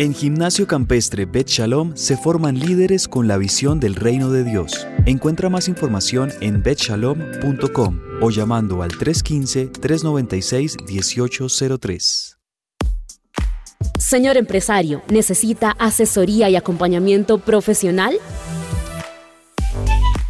En Gimnasio Campestre Bet Shalom se forman líderes con la visión del reino de Dios. Encuentra más información en betshalom.com o llamando al 315-396-1803. Señor empresario, ¿necesita asesoría y acompañamiento profesional?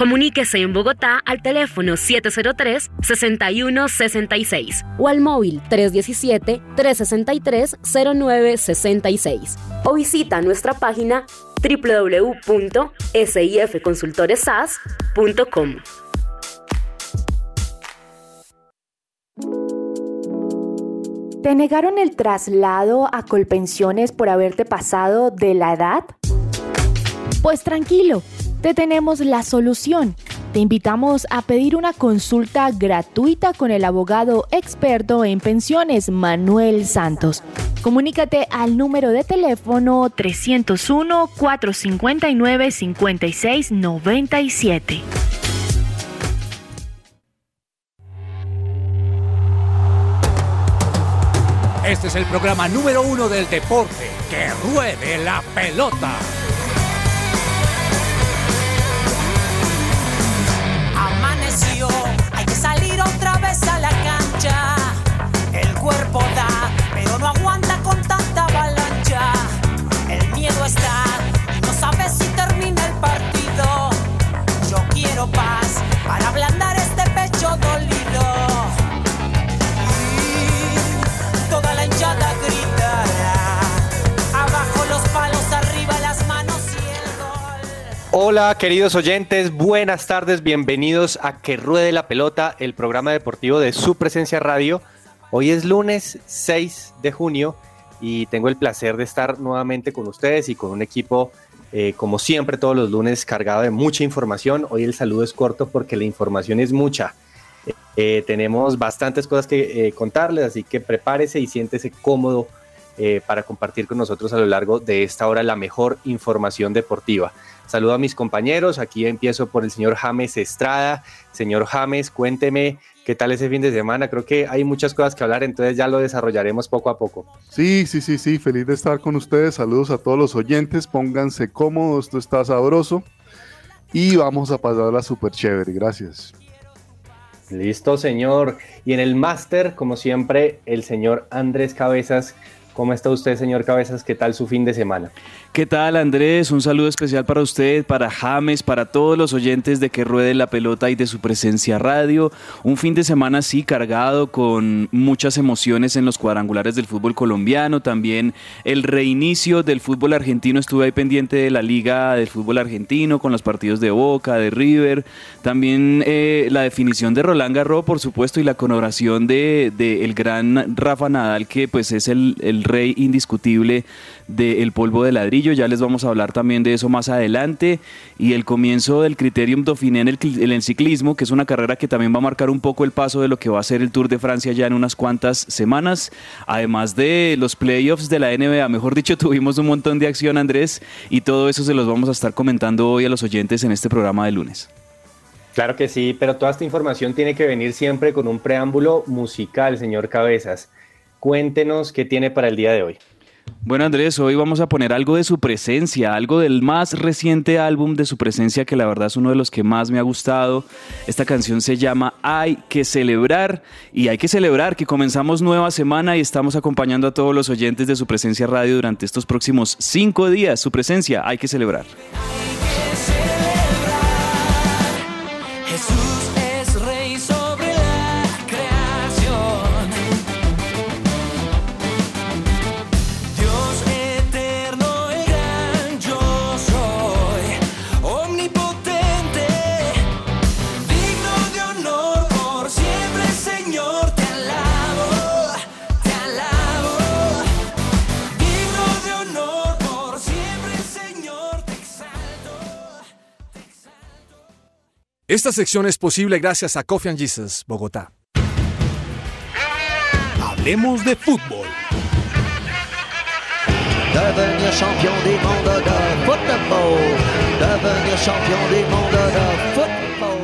Comuníquese en Bogotá al teléfono 703-6166 o al móvil 317-363-0966 o visita nuestra página www.sifconsultoresas.com. ¿Te negaron el traslado a Colpensiones por haberte pasado de la edad? Pues tranquilo te tenemos la solución. Te invitamos a pedir una consulta gratuita con el abogado experto en pensiones Manuel Santos. Comunícate al número de teléfono 301-459-5697. Este es el programa número uno del deporte. ¡Que ruede la pelota! Hola queridos oyentes, buenas tardes, bienvenidos a Que Ruede la Pelota, el programa deportivo de su presencia radio. Hoy es lunes 6 de junio y tengo el placer de estar nuevamente con ustedes y con un equipo, eh, como siempre, todos los lunes cargado de mucha información. Hoy el saludo es corto porque la información es mucha. Eh, tenemos bastantes cosas que eh, contarles, así que prepárese y siéntese cómodo para compartir con nosotros a lo largo de esta hora la mejor información deportiva. Saludo a mis compañeros. Aquí empiezo por el señor James Estrada. Señor James, cuénteme qué tal ese fin de semana. Creo que hay muchas cosas que hablar, entonces ya lo desarrollaremos poco a poco. Sí, sí, sí, sí. Feliz de estar con ustedes. Saludos a todos los oyentes. Pónganse cómodos, esto está sabroso. Y vamos a pasarla súper chévere. Gracias. Listo, señor. Y en el máster, como siempre, el señor Andrés Cabezas. ¿Cómo está usted, señor Cabezas? ¿Qué tal su fin de semana? ¿Qué tal Andrés? Un saludo especial para usted, para James, para todos los oyentes de que ruede la pelota y de su presencia radio. Un fin de semana así cargado con muchas emociones en los cuadrangulares del fútbol colombiano. También el reinicio del fútbol argentino. Estuve ahí pendiente de la liga del fútbol argentino con los partidos de Boca, de River. También eh, la definición de Roland Garros, por supuesto, y la coronación de, de, el gran Rafa Nadal, que pues es el rey indiscutible del polvo de ladrillo. Ya les vamos a hablar también de eso más adelante. Y el comienzo del Criterium Dauphiné en el, en el, ciclismo, que es una carrera que también va a marcar un poco el paso de lo que va a ser el Tour de Francia ya en unas cuantas semanas. Además de los playoffs de la NBA, mejor dicho, tuvimos un montón de acción, Andrés, y todo eso se los vamos a estar comentando hoy a los oyentes en este programa de lunes. Claro que sí, pero toda esta información tiene que venir siempre con un preámbulo musical, señor Cabezas. Cuéntenos qué tiene para el día de hoy. Bueno Andrés, hoy vamos a poner algo de su presencia, algo del más reciente álbum de su presencia que la verdad es uno de los que más me ha gustado. Esta canción se llama Hay que celebrar y hay que celebrar que comenzamos nueva semana y estamos acompañando a todos los oyentes de su presencia radio durante estos próximos cinco días. Su presencia hay que celebrar. Esta sección es posible gracias a Coffee and Jesus, Bogotá. Hablemos de fútbol. Devenir champion du monde de football. Devenir champion du monde de football.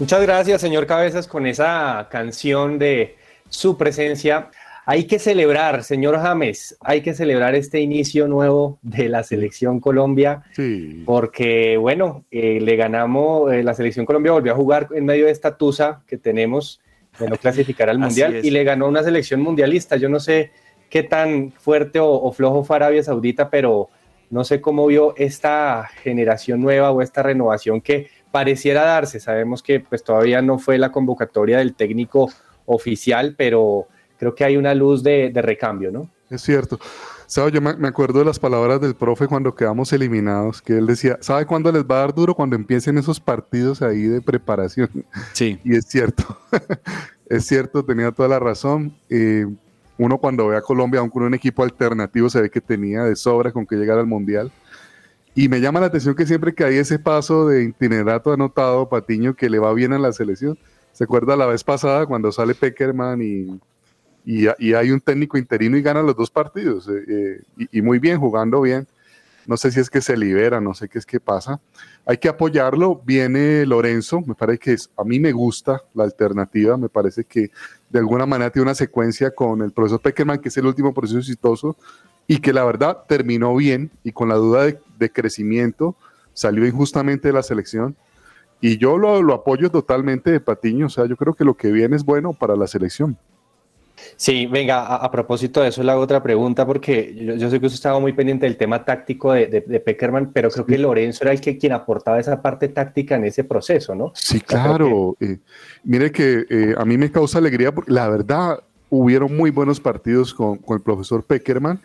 Muchas gracias, señor Cabezas, con esa canción de su presencia. Hay que celebrar, señor James, hay que celebrar este inicio nuevo de la selección Colombia, porque bueno, eh, le ganamos, eh, la selección Colombia volvió a jugar en medio de esta tusa que tenemos de no clasificar al mundial y le ganó una selección mundialista. Yo no sé qué tan fuerte o, o flojo fue Arabia Saudita, pero no sé cómo vio esta generación nueva o esta renovación que pareciera darse. Sabemos que pues todavía no fue la convocatoria del técnico oficial, pero creo que hay una luz de, recambio, ¿no? Es cierto. ¿Sabes? Yo me, acuerdo de las palabras del profe cuando quedamos eliminados, que él decía, ¿sabe cuándo les va a dar duro? Cuando empiecen esos partidos ahí de preparación. Sí. Y es cierto, es cierto, tenía toda la razón. Eh, uno cuando ve a Colombia, aún con un equipo alternativo, se ve que tenía de sobra con que llegar al Mundial. Y me llama la atención que siempre que hay ese paso de itinerato anotado, Patiño, que le va bien a la selección. ¿Se acuerda la vez pasada cuando sale Peckerman y y, hay un técnico interino y gana los dos partidos, eh, eh, y, muy bien, jugando bien. No sé si es que se libera, no sé qué es que pasa. Hay que apoyarlo. Viene Lorenzo, me parece que es, a mí me gusta la alternativa, me parece que de alguna manera tiene una secuencia con el profesor Peckerman, que es el último proceso exitoso, y que la verdad terminó bien y con la duda de, crecimiento salió injustamente de la selección. Y yo lo, lo apoyo totalmente de Patiño, o sea, yo creo que lo que viene es bueno para la selección. Sí, venga, a, propósito de eso le hago otra pregunta porque yo, sé que usted estaba muy pendiente del tema táctico de, de, Peckerman, pero creo que Lorenzo era el que quien aportaba esa parte táctica en ese proceso, ¿no? Sí, claro. Eh, mire que eh, a mí me causa alegría porque la verdad hubieron muy buenos partidos con, con el profesor Peckerman.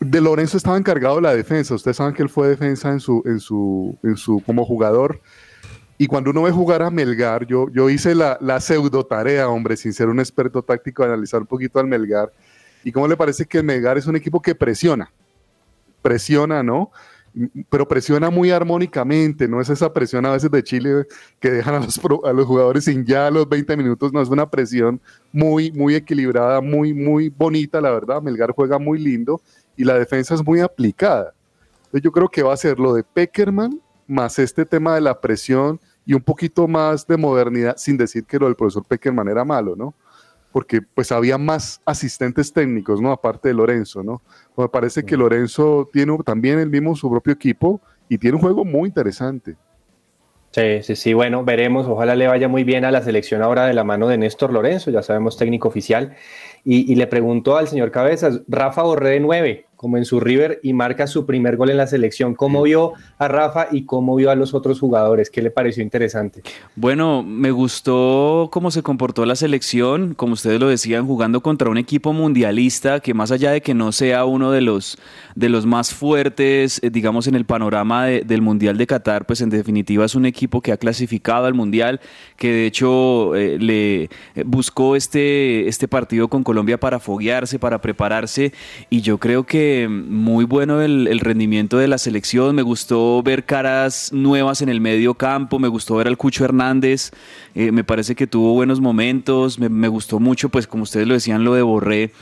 De Lorenzo estaba encargado de la defensa. Ustedes saben que él fue defensa en su, en su, en su como jugador y cuando uno ve jugar a Melgar, yo, yo hice la, la pseudo tarea, hombre, sin ser un experto táctico, analizar un poquito al Melgar. ¿Y cómo le parece que el Melgar es un equipo que presiona? Presiona, ¿no? Pero presiona muy armónicamente, no es esa presión a veces de Chile que dejan a los, a los jugadores sin ya los 20 minutos, no es una presión muy, muy equilibrada, muy, muy bonita, la verdad. Melgar juega muy lindo y la defensa es muy aplicada. Yo creo que va a ser lo de Peckerman más este tema de la presión y un poquito más de modernidad, sin decir que lo del profesor Peckerman era malo, ¿no? Porque pues había más asistentes técnicos, ¿no? Aparte de Lorenzo, ¿no? me parece que Lorenzo tiene también el mismo su propio equipo y tiene un juego muy interesante. Sí, sí, sí, bueno, veremos, ojalá le vaya muy bien a la selección ahora de la mano de Néstor Lorenzo, ya sabemos técnico oficial, y, y le preguntó al señor Cabezas, Rafa Borré de 9, como en su River y marca su primer gol en la selección. ¿Cómo vio a Rafa y cómo vio a los otros jugadores? ¿Qué le pareció interesante? Bueno, me gustó cómo se comportó la selección, como ustedes lo decían, jugando contra un equipo mundialista que más allá de que no sea uno de los, de los más fuertes, eh, digamos, en el panorama del Mundial de Qatar, pues en definitiva es un equipo que ha clasificado al Mundial, que de hecho eh, le eh, buscó este, este partido con Colombia para foguearse, para prepararse, y yo creo que muy bueno el, rendimiento de la selección, me gustó ver caras nuevas en el medio campo, me gustó ver al Cucho Hernández, eh, me parece que tuvo buenos momentos, me, gustó mucho, pues como ustedes lo decían, lo de Borré,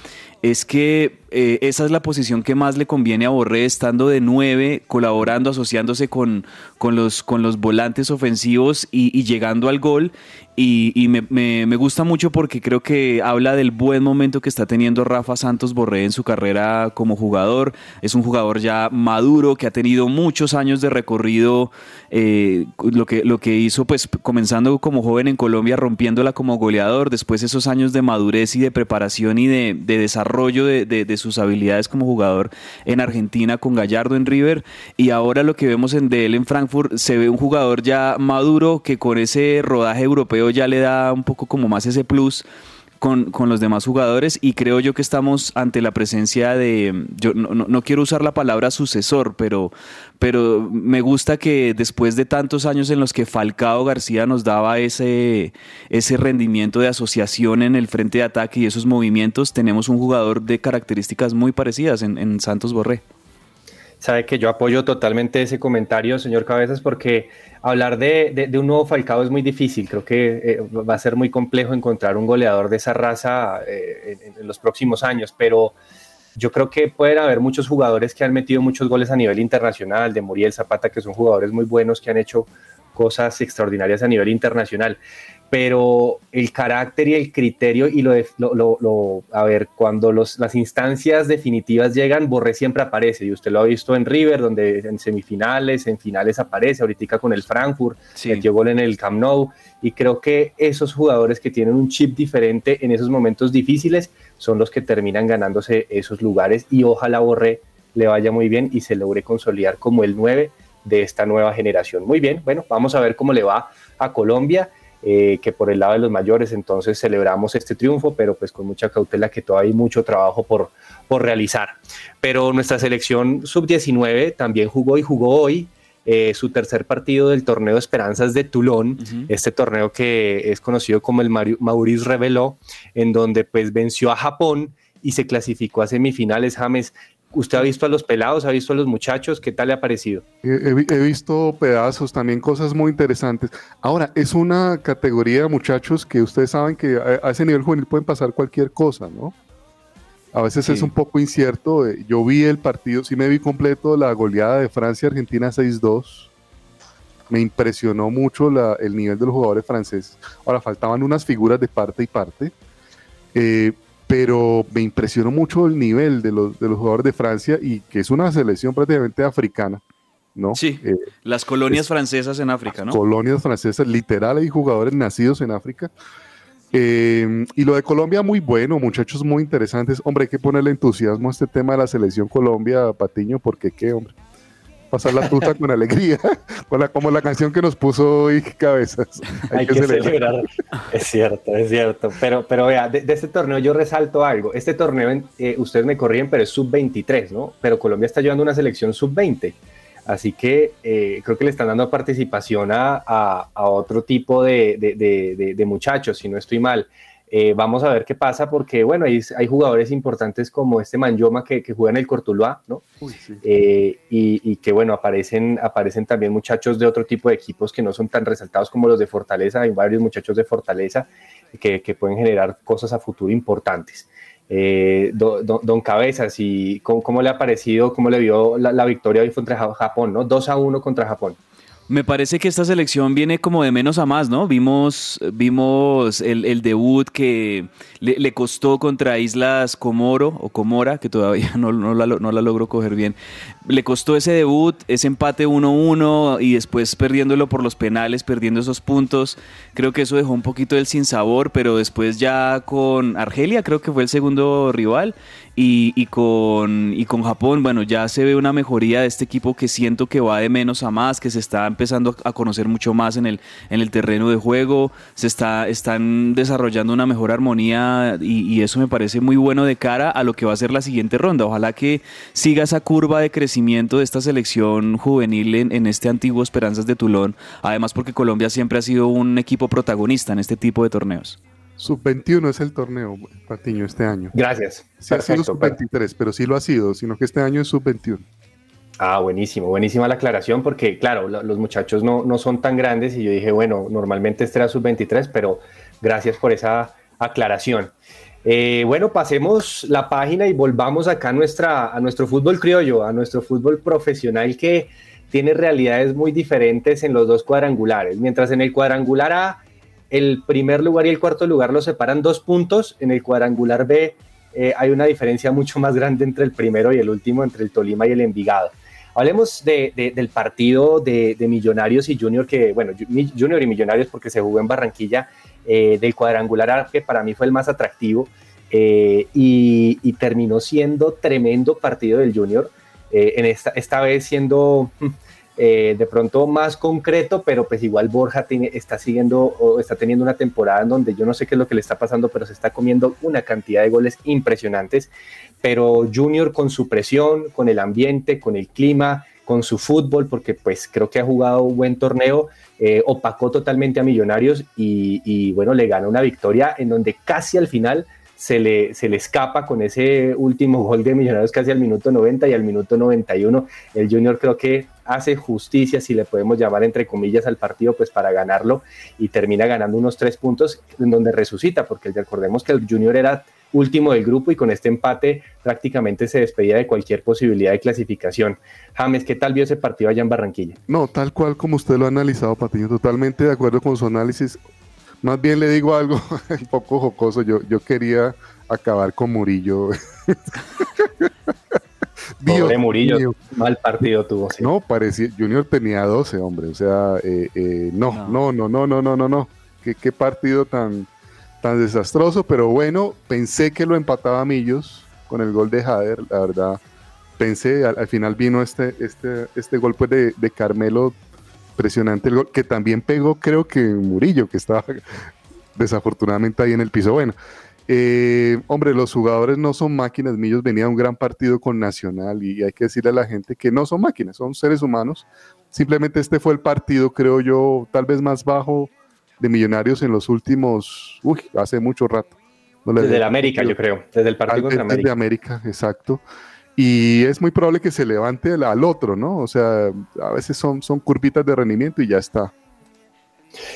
es que eh, esa es la posición que más le conviene a Borré, estando de nueve, colaborando, asociándose con, con, los, con los volantes ofensivos y, llegando al gol. Y, me, gusta mucho porque creo que habla del buen momento que está teniendo Rafa Santos Borré en su carrera como jugador. Es un jugador ya maduro, que ha tenido muchos años de recorrido, eh, lo, que, lo que hizo pues comenzando como joven en Colombia, rompiéndola como goleador, después esos años de madurez y de preparación y de, desarrollo de, de sus habilidades como jugador en Argentina con Gallardo en River y ahora lo que vemos en de él en Frankfurt se ve un jugador ya maduro que con ese rodaje europeo ya le da un poco como más ese plus con, con, los demás jugadores y creo yo que estamos ante la presencia de, yo no, no, quiero usar la palabra sucesor, pero, pero me gusta que después de tantos años en los que Falcao García nos daba ese, ese rendimiento de asociación en el frente de ataque y esos movimientos, tenemos un jugador de características muy parecidas en, en Santos Borré. Sabe que yo apoyo totalmente ese comentario, señor Cabezas, porque hablar de, un nuevo Falcao es muy difícil. Creo que eh, va a ser muy complejo encontrar un goleador de esa raza eh, en, los próximos años, pero yo creo que pueden haber muchos jugadores que han metido muchos goles a nivel internacional, de Muriel Zapata, que son jugadores muy buenos que han hecho cosas extraordinarias a nivel internacional pero el carácter y el criterio y lo, de, lo, a ver, cuando los, las instancias definitivas llegan, Borré siempre aparece y usted lo ha visto en River, donde en semifinales, en finales aparece, ahorita con el Frankfurt, metió gol en el Camp Nou y creo que esos jugadores que tienen un chip diferente en esos momentos difíciles son los que terminan ganándose esos lugares y ojalá Borré le vaya muy bien y se logre consolidar como el 9 de esta nueva generación. Muy bien, bueno, vamos a ver cómo le va a Colombia. Eh, que por el lado de los mayores entonces celebramos este triunfo, pero pues con mucha cautela que todavía hay mucho trabajo por, por realizar. Pero nuestra selección sub-19 también jugó y jugó hoy eh, su tercer partido del torneo Esperanzas de Toulon, este torneo que es conocido como el Maurice Reveló, en donde pues venció a Japón y se clasificó a semifinales. James, ¿Usted ha visto a los pelados, ha visto a los muchachos? ¿Qué tal le ha parecido? He, visto pedazos, también cosas muy interesantes. Ahora, es una categoría de muchachos que ustedes saben que a, ese nivel juvenil pueden pasar cualquier cosa, ¿no? A veces es un poco incierto. Eh, yo vi el partido, sí me vi completo la goleada de Francia-Argentina 6-2. Me impresionó mucho el nivel de los jugadores franceses. Ahora, faltaban unas figuras de parte y parte. Eh, pero me impresionó mucho el nivel de los, de los jugadores de Francia y que es una selección prácticamente africana. ¿no? Sí, eh, las colonias francesas en África, ¿no? Colonias francesas, literal, hay jugadores nacidos en África. Eh, y lo de Colombia, muy bueno, muchachos muy interesantes. Hombre, hay que ponerle entusiasmo a este tema de la selección Colombia, Patiño, porque qué, hombre pasar la tuta con alegría, como la canción que nos puso hoy Cabezas. Hay, que, celebrar. Es cierto, es cierto. Pero, pero vea, de, este torneo yo resalto algo. Este torneo, eh, ustedes me corrían, pero es sub-23, ¿no? Pero Colombia está llevando una selección sub-20. Así que eh, creo que le están dando participación a, a, otro tipo de, de, de, muchachos, si no estoy mal. Eh, vamos a ver qué pasa porque, bueno, hay, hay jugadores importantes como este Manjoma que, que juega en el Cortuluá, ¿no? Eh, y, que, bueno, aparecen, aparecen también muchachos de otro tipo de equipos que no son tan resaltados como los de Fortaleza. Hay varios muchachos de Fortaleza que, que pueden generar cosas a futuro importantes. Eh, don, Cabezas, y cómo, le ha parecido, cómo le vio la, la victoria hoy contra Japón, ¿no? 2 a 1 contra Japón. Me parece que esta selección viene como de menos a más, ¿no? Vimos, vimos el, debut que le, costó contra Islas Comoro o Comora, que todavía no, no, la, no la logro coger bien. Le costó ese debut, ese empate 1-1 y después perdiéndolo por los penales, perdiendo esos puntos. Creo que eso dejó un poquito del sinsabor, pero después ya con Argelia, creo que fue el segundo rival, y, con, y con Japón, bueno, ya se ve una mejoría de este equipo que siento que va de menos a más, que se está empezando a conocer mucho más en el, en el terreno de juego, se está, están desarrollando una mejor armonía y, eso me parece muy bueno de cara a lo que va a ser la siguiente ronda. Ojalá que siga esa curva de crecimiento de esta selección juvenil en, en este antiguo Esperanzas de Tulón, además porque Colombia siempre ha sido un equipo protagonista en este tipo de torneos. Sub-21 es el torneo, Patiño, este año. Gracias. Sí ha sido sub-23, pero sí lo ha sido, sino que este año es sub-21. Ah, buenísimo, buenísima la aclaración, porque claro, los muchachos no, no son tan grandes y yo dije, bueno, normalmente este era sub-23, pero gracias por esa aclaración. Eh, bueno, pasemos la página y volvamos acá a, a nuestro fútbol criollo, a nuestro fútbol profesional que tiene realidades muy diferentes en los dos cuadrangulares. Mientras en el cuadrangular A el primer lugar y el cuarto lugar lo separan dos puntos. En el cuadrangular B eh, hay una diferencia mucho más grande entre el primero y el último, entre el Tolima y el Envigado. Hablemos del partido de, Millonarios y Junior, que, bueno, Junior y Millonarios porque se jugó en Barranquilla, eh, del cuadrangular que para mí fue el más atractivo eh, y, terminó siendo tremendo partido del Junior. en esta, esta vez siendo eh, de pronto más concreto, pero pues igual Borja tiene, está siguiendo o está teniendo una temporada en donde yo no sé qué es lo que le está pasando, pero se está comiendo una cantidad de goles impresionantes. Pero Junior con su presión, con el ambiente, con el clima, con su fútbol, porque pues creo que ha jugado un buen torneo, eh, opacó totalmente a Millonarios y, y bueno, le ganó una victoria en donde casi al final se le, se le escapa con ese último gol de Millonarios casi al minuto 90 y al minuto 91. El Junior creo que hace justicia, si le podemos llamar entre comillas al partido, pues para ganarlo y termina ganando unos tres puntos en donde resucita, porque recordemos que el Junior era último del grupo y con este empate prácticamente se despedía de cualquier posibilidad de clasificación. James, ¿qué tal vio ese partido allá en Barranquilla? No, tal cual como usted lo ha analizado, Patiño, totalmente de acuerdo con su análisis. Más bien le digo algo un poco jocoso, yo, yo quería acabar con Murillo. Pobre Murillo, mal partido tuvo. No, parecía, Junior tenía 12, hombre, o sea, eh, eh, no, no, no, no, no, no, no, no, ¿Qué, qué partido tan, tan desastroso, pero bueno, pensé que lo empataba Millos con el gol de Jader, la verdad. Pensé, al, final vino este, este, este golpe de, de, Carmelo, presionante el gol, que también pegó, creo que Murillo, que estaba desafortunadamente ahí en el piso. Bueno, eh, hombre, los jugadores no son máquinas. Millos venía un gran partido con Nacional y hay que decirle a la gente que no son máquinas, son seres humanos. Simplemente este fue el partido, creo yo, tal vez más bajo de Millonarios en los últimos, uy, hace mucho rato. desde el América, yo creo, desde el partido contra América. Desde América, exacto. Y es muy probable que se levante al, otro, ¿no? O sea, a veces son, son curvitas de rendimiento y ya está.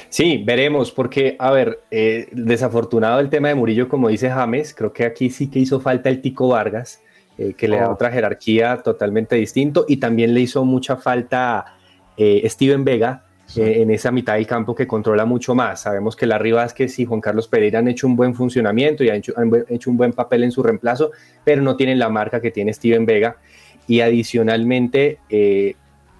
Sí, veremos, porque, a ver, eh, desafortunado el tema de Murillo, como dice James, creo que aquí sí que hizo falta el Tico Vargas, eh, que le da oh. otra jerarquía totalmente distinto, y también le hizo mucha falta eh, Steven Vega, eh, en esa mitad del campo que controla mucho más. Sabemos que la Vázquez y Juan Carlos Pereira han hecho un buen funcionamiento y han hecho, un buen papel en su reemplazo, pero no tienen la marca que tiene Steven Vega. Y adicionalmente, eh,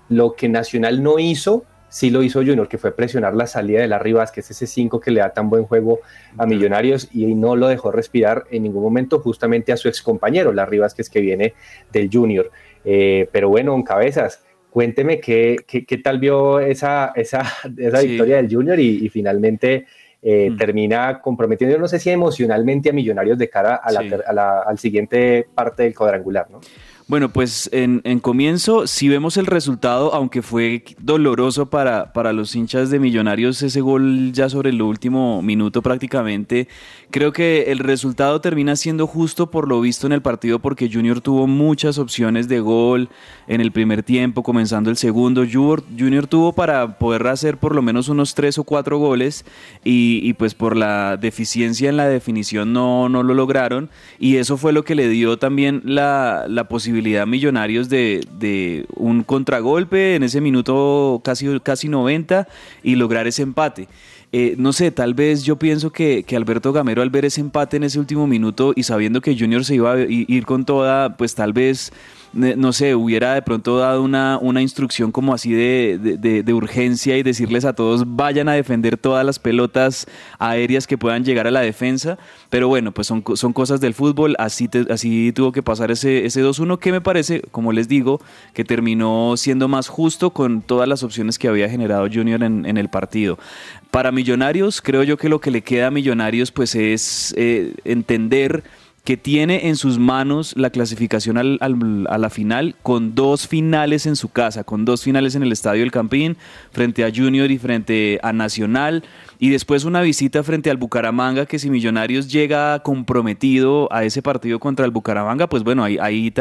lo que Nacional no hizo, sí lo hizo Junior, que fue presionar la salida de la Vázquez, ese 5 que le da tan buen juego a Millonarios y no lo dejó respirar en ningún momento justamente a su excompañero, la Vázquez que viene del Junior. Eh, pero bueno, en cabezas, Cuénteme qué, qué, tal vio esa, esa, esa victoria del Junior y, finalmente eh, mm. termina comprometiendo, no sé si emocionalmente a Millonarios de cara a la, a la al siguiente parte del cuadrangular, ¿no? Bueno, pues en, comienzo, si vemos el resultado, aunque fue doloroso para, para los hinchas de Millonarios ese gol ya sobre el último minuto prácticamente, creo que el resultado termina siendo justo por lo visto en el partido porque Junior tuvo muchas opciones de gol en el primer tiempo, comenzando el segundo. Junior, tuvo para poder hacer por lo menos unos tres o cuatro goles y, pues por la deficiencia en la definición no, no lo lograron y eso fue lo que le dio también la, la posibilidad Millonarios de, un contragolpe en ese minuto casi, casi 90 y lograr ese empate. Eh, no sé, tal vez yo pienso que, que, Alberto Gamero al ver ese empate en ese último minuto y sabiendo que Junior se iba a ir con toda, pues tal vez no sé, hubiera de pronto dado una, una instrucción como así de, urgencia y decirles a todos vayan a defender todas las pelotas aéreas que puedan llegar a la defensa. Pero bueno, pues son, son cosas del fútbol, así, así tuvo que pasar ese, ese 2-1 que me parece, como les digo, que terminó siendo más justo con todas las opciones que había generado Junior en, el partido. Para Millonarios, creo yo que lo que le queda a Millonarios pues es eh, entender que tiene en sus manos la clasificación al, a la final con dos finales en su casa, con dos finales en el Estadio del Campín, frente a Junior y frente a Nacional. Y después una visita frente al Bucaramanga, que si Millonarios llega comprometido a ese partido contra el Bucaramanga, pues bueno, ahí, ahí,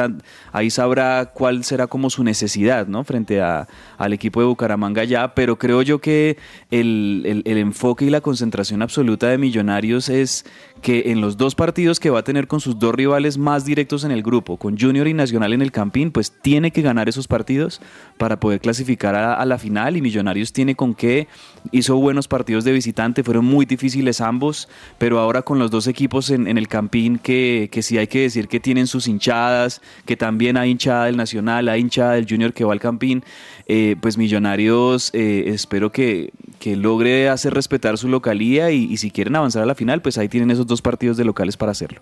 ahí sabrá cuál será como su necesidad, ¿no? Frente a, al equipo de Bucaramanga ya. Pero creo yo que el, el, enfoque y la concentración absoluta de Millonarios es que en los dos partidos que va a tener con sus dos rivales más directos en el grupo, con Junior y Nacional en el Campín, pues tiene que ganar esos partidos para poder clasificar a, la final y Millonarios tiene con qué, hizo buenos partidos de visita fueron muy difíciles ambos, pero ahora con los dos equipos en, el Campín que, que, sí hay que decir que tienen sus hinchadas, que también hay hinchada del Nacional, hay hinchada del Junior que va al Campín, eh, pues Millonarios eh, espero que, que, logre hacer respetar su localía y si quieren avanzar a la final, pues ahí tienen esos dos partidos de locales para hacerlo.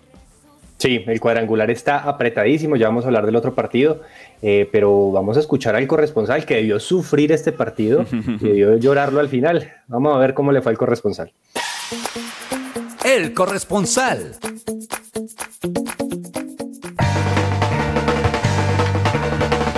Sí, el cuadrangular está apretadísimo, ya vamos a hablar del otro partido, eh, pero vamos a escuchar al corresponsal que debió sufrir este partido, que debió llorarlo al final. Vamos a ver cómo le fue al corresponsal. El corresponsal.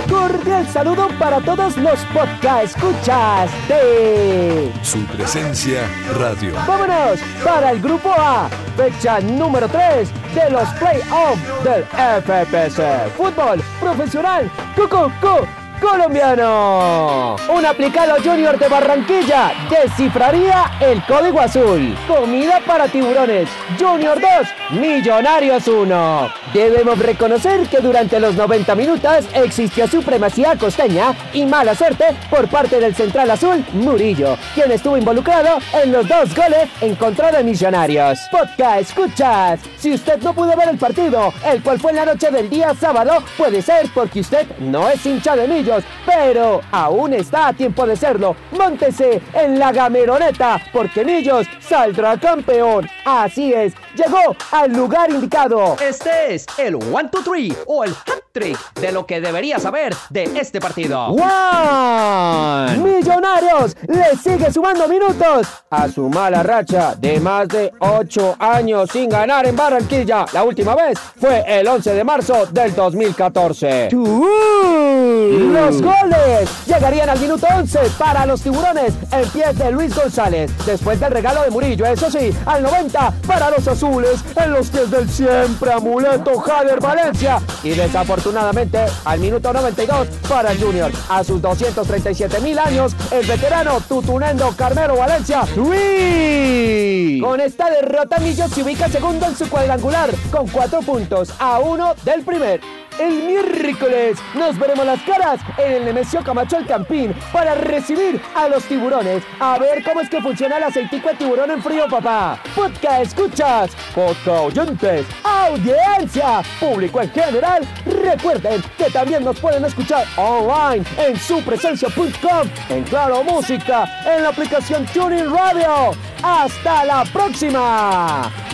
cordial saludo para todos los podcast escuchas de Su presencia radio. Vámonos para el grupo A, fecha número 3 de los playoffs del FPC. Fútbol profesional. Cucu, cu, colombiano. Un aplicado junior de Barranquilla descifraría el código azul. Comida para tiburones. Junior 2, Millonarios 1. Debemos reconocer que durante los 90 minutos existió supremacía costeña y mala suerte por parte del central azul Murillo, quien estuvo involucrado en los dos goles en contra de Millonarios. Podcast, escuchas. Si usted no pudo ver el partido, el cual fue en la noche del día sábado, puede ser porque usted no es hincha de Millos, pero aún está a tiempo de serlo. Móntese en la gameroneta, porque Millos saldrá campeón. Así es, llegó al lugar indicado. Este es el 1, 2, 3 o el hat trick de lo que debería saber de este partido. One. Millonarios le sigue sumando minutos a su mala racha de más de 8 años sin ganar en Barranquilla. La última vez fue el 11 de marzo del 2014. Los goles llegarían al minuto 11 para los tiburones en pie de Luis González. Después del regalo de Murillo, eso sí, al 90 para los azules en los pies del siempre amuleto Javier Valencia. Y desafortunadamente al minuto 92 para el Junior. A sus 237 mil años, el veterano tutunendo Carmelo Valencia. ¡Uy! Con esta derrota, Millos se ubica segundo en su cuadrangular con cuatro puntos a uno del primer. El miércoles nos veremos las caras en el Nemesio Camacho El Campín para recibir a los tiburones. A ver cómo es que funciona el aceitico de tiburón en frío, papá. Podcast escuchas, podcast oyentes, audiencia, público en general. Recuerden que también nos pueden escuchar online en supresencia.com, en Claro Música, en la aplicación Tuning Radio. ¡Hasta la próxima!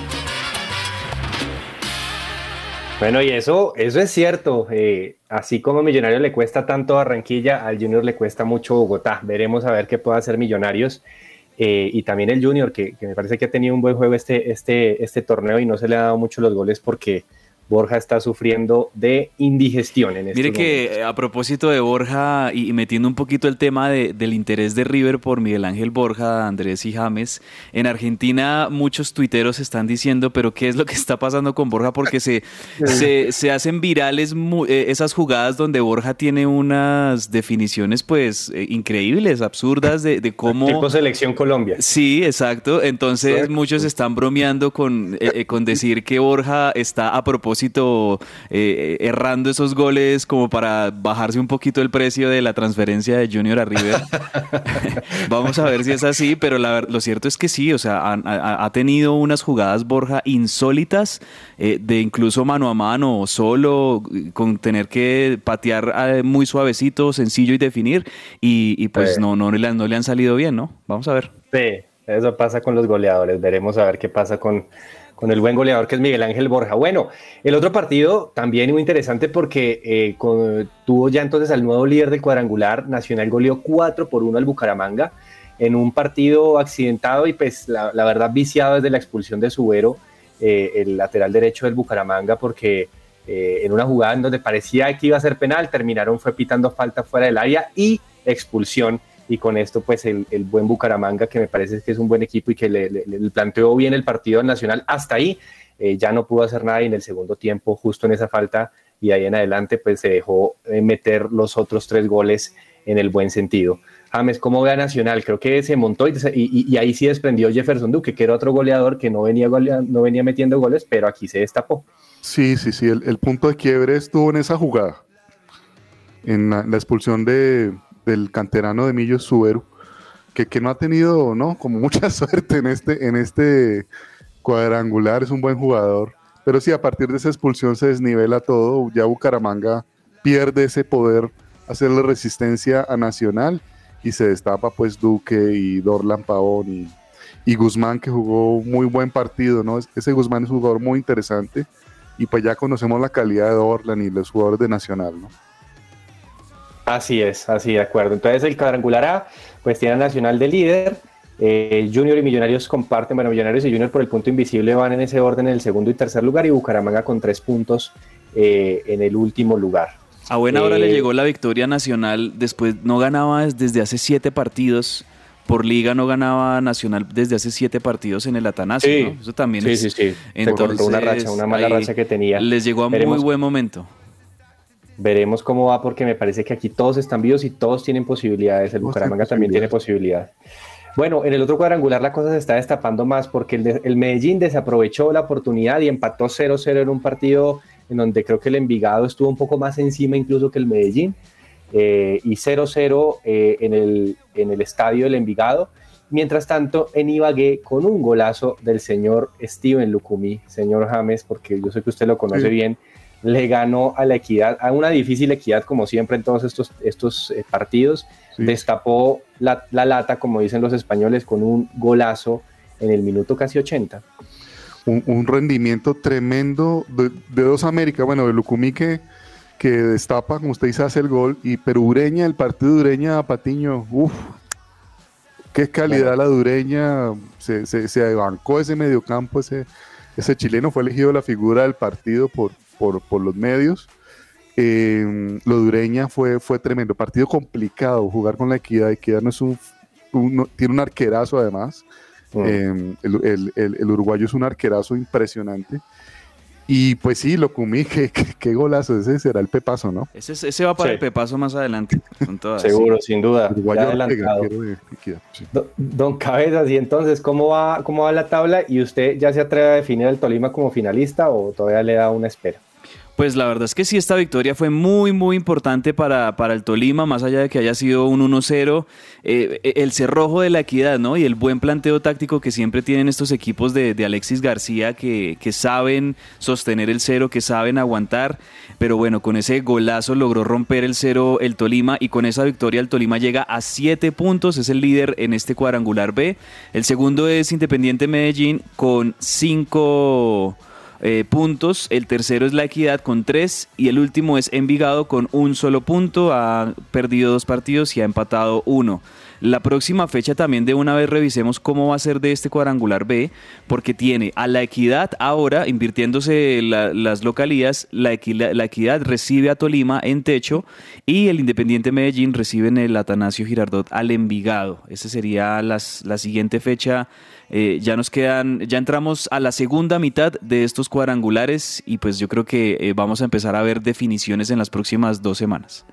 Bueno, y eso, eso es cierto. Eh, así como a Millonarios le cuesta tanto Barranquilla, al Junior le cuesta mucho Bogotá. Veremos a ver qué puede hacer Millonarios. Eh, y también el Junior, que, que, me parece que ha tenido un buen juego este, este, este torneo y no se le ha dado mucho los goles porque Borja está sufriendo de indigestión en este Mire que a propósito de Borja y, metiendo un poquito el tema de, del interés de River por Miguel Ángel Borja, Andrés y James, en Argentina muchos tuiteros están diciendo, pero ¿qué es lo que está pasando con Borja? Porque se, se, se, hacen virales eh, esas jugadas donde Borja tiene unas definiciones pues eh, increíbles, absurdas de, de cómo... Tipo selección Colombia. Sí, exacto. Entonces muchos están bromeando con, eh, con decir que Borja está a propósito eh, errando esos goles como para bajarse un poquito el precio de la transferencia de Junior a River. Vamos a ver si es así, pero la, lo cierto es que sí, o sea, ha, ha tenido unas jugadas Borja insólitas eh, de incluso mano a mano o solo, con tener que patear eh, muy suavecito, sencillo y definir, y, y pues sí. no, no, le, no le han salido bien, ¿no? Vamos a ver. Sí, eso pasa con los goleadores, veremos a ver qué pasa con con el buen goleador que es Miguel Ángel Borja. Bueno, el otro partido también muy interesante porque eh, tuvo ya entonces al nuevo líder del cuadrangular, Nacional goleó 4 por 1 al Bucaramanga en un partido accidentado y pues la, la verdad viciado desde la expulsión de Subero, eh, el lateral derecho del Bucaramanga, porque eh, en una jugada en donde parecía que iba a ser penal, terminaron fue pitando falta fuera del área y expulsión y con esto pues el, el, buen Bucaramanga que me parece que es un buen equipo y que le, planteó bien el partido nacional hasta ahí eh, ya no pudo hacer nada y en el segundo tiempo justo en esa falta y ahí en adelante pues se dejó eh, meter los otros tres goles en el buen sentido. James, ¿cómo ve a Nacional? Creo que se montó y, y, ahí sí desprendió Jefferson Duque, que era otro goleador que no venía, golea, no venía metiendo goles, pero aquí se destapó. Sí, sí, sí, el, punto de quiebre estuvo en esa jugada, en la expulsión de, del canterano de Millo Suberu, que, que, no ha tenido, ¿no? Como mucha suerte en este, en este cuadrangular, es un buen jugador. Pero sí, a partir de esa expulsión se desnivela todo. Ya Bucaramanga pierde ese poder hacerle resistencia a Nacional y se destapa pues Duque y Dorlan Pavón y, y Guzmán que jugó muy buen partido, ¿no? Ese Guzmán es un jugador muy interesante y pues ya conocemos la calidad de Dorlan y los jugadores de Nacional, ¿no? Así es, así de acuerdo. Entonces el cuadrangular A, pues tiene a Nacional de líder. Eh, Junior y Millonarios comparten, bueno, Millonarios y Junior por el punto invisible van en ese orden en el segundo y tercer lugar y Bucaramanga con tres puntos eh, en el último lugar. A buena hora le Eh, llegó la victoria nacional. Después no ganaba desde hace siete partidos. Por liga no ganaba Nacional desde hace siete partidos en el Atanasio. Sí, ¿no? Eso también sí, es. sí, sí. Cortó una racha, una mala racha que tenía. Les llegó a Veremos. muy buen momento. Veremos cómo va porque me parece que aquí todos están vivos y todos tienen posibilidades. El Bucaramanga también tiene posibilidad. Bueno, en el otro cuadrangular la cosa se está destapando más porque el, de- el Medellín desaprovechó la oportunidad y empató 0-0 en un partido en donde creo que el Envigado estuvo un poco más encima incluso que el Medellín eh, y 0-0 eh, en, el, en el estadio del Envigado. Mientras tanto, en Ibagué, con un golazo del señor Steven Lucumí, señor James, porque yo sé que usted lo conoce Sí. bien, le ganó a la equidad, a una difícil equidad como siempre en todos estos, estos eh, partidos, Sí. destapó la, la lata, como dicen los españoles, con un golazo en el minuto casi 80. un, un rendimiento tremendo de, de dos Américas. Bueno, de Lucumí que, que destapa, como usted dice, hace el gol. Y pero Ureña, el partido de Ureña Patiño, uff, qué calidad la de Ureña. Se, se, se bancó ese mediocampo, ese, ese chileno fue elegido la figura del partido por, por, por los medios. Eh, lo de Ureña fue, fue tremendo. Partido complicado, jugar con la equidad. Equidad no es un, un- no- tiene un arquerazo además. Mm. Eh, el, el- el- el uruguayo es un arquerazo impresionante. Y pues sí, lo comí, qué, qué- qué golazo, ese será el pepazo, ¿no? Ese, es- ese va para Sí. el Pepazo más adelante. con todas, Seguro, sí. sin duda. Uruguayo ya Ortega, adelantado. arquero de Equidad, sí. Do- Don Cabezas, y entonces, ¿cómo va, ¿cómo va la tabla? ¿Y usted ya se atreve a definir al Tolima como finalista o todavía le da una espera? Pues la verdad es que sí, esta victoria fue muy, muy importante para, para el Tolima, más allá de que haya sido un 1-0. eh, el cerrojo de la equidad, ¿no? Y el buen planteo táctico que siempre tienen estos equipos de, Alexis García, que, que saben sostener el cero, que saben aguantar. Pero bueno, con ese golazo logró romper el cero el Tolima y con esa victoria el Tolima llega a 7 puntos, es el líder en este cuadrangular B. El segundo es Independiente Medellín con 5 eh, puntos. El tercero es La Equidad con tres. Y el último es Envigado con un solo punto. Ha perdido dos partidos y ha empatado uno. La próxima fecha también de una vez revisemos cómo va a ser de este cuadrangular B, porque tiene a la equidad ahora, invirtiéndose la- las localías, la equidad recibe a Tolima en techo y el Independiente Medellín recibe en el Atanasio Girardot al Envigado. Esa sería las- la siguiente fecha. Eh, ya nos quedan, ya entramos a la segunda mitad de estos cuadrangulares y pues yo creo que eh, vamos a empezar a ver definiciones en las próximas dos semanas.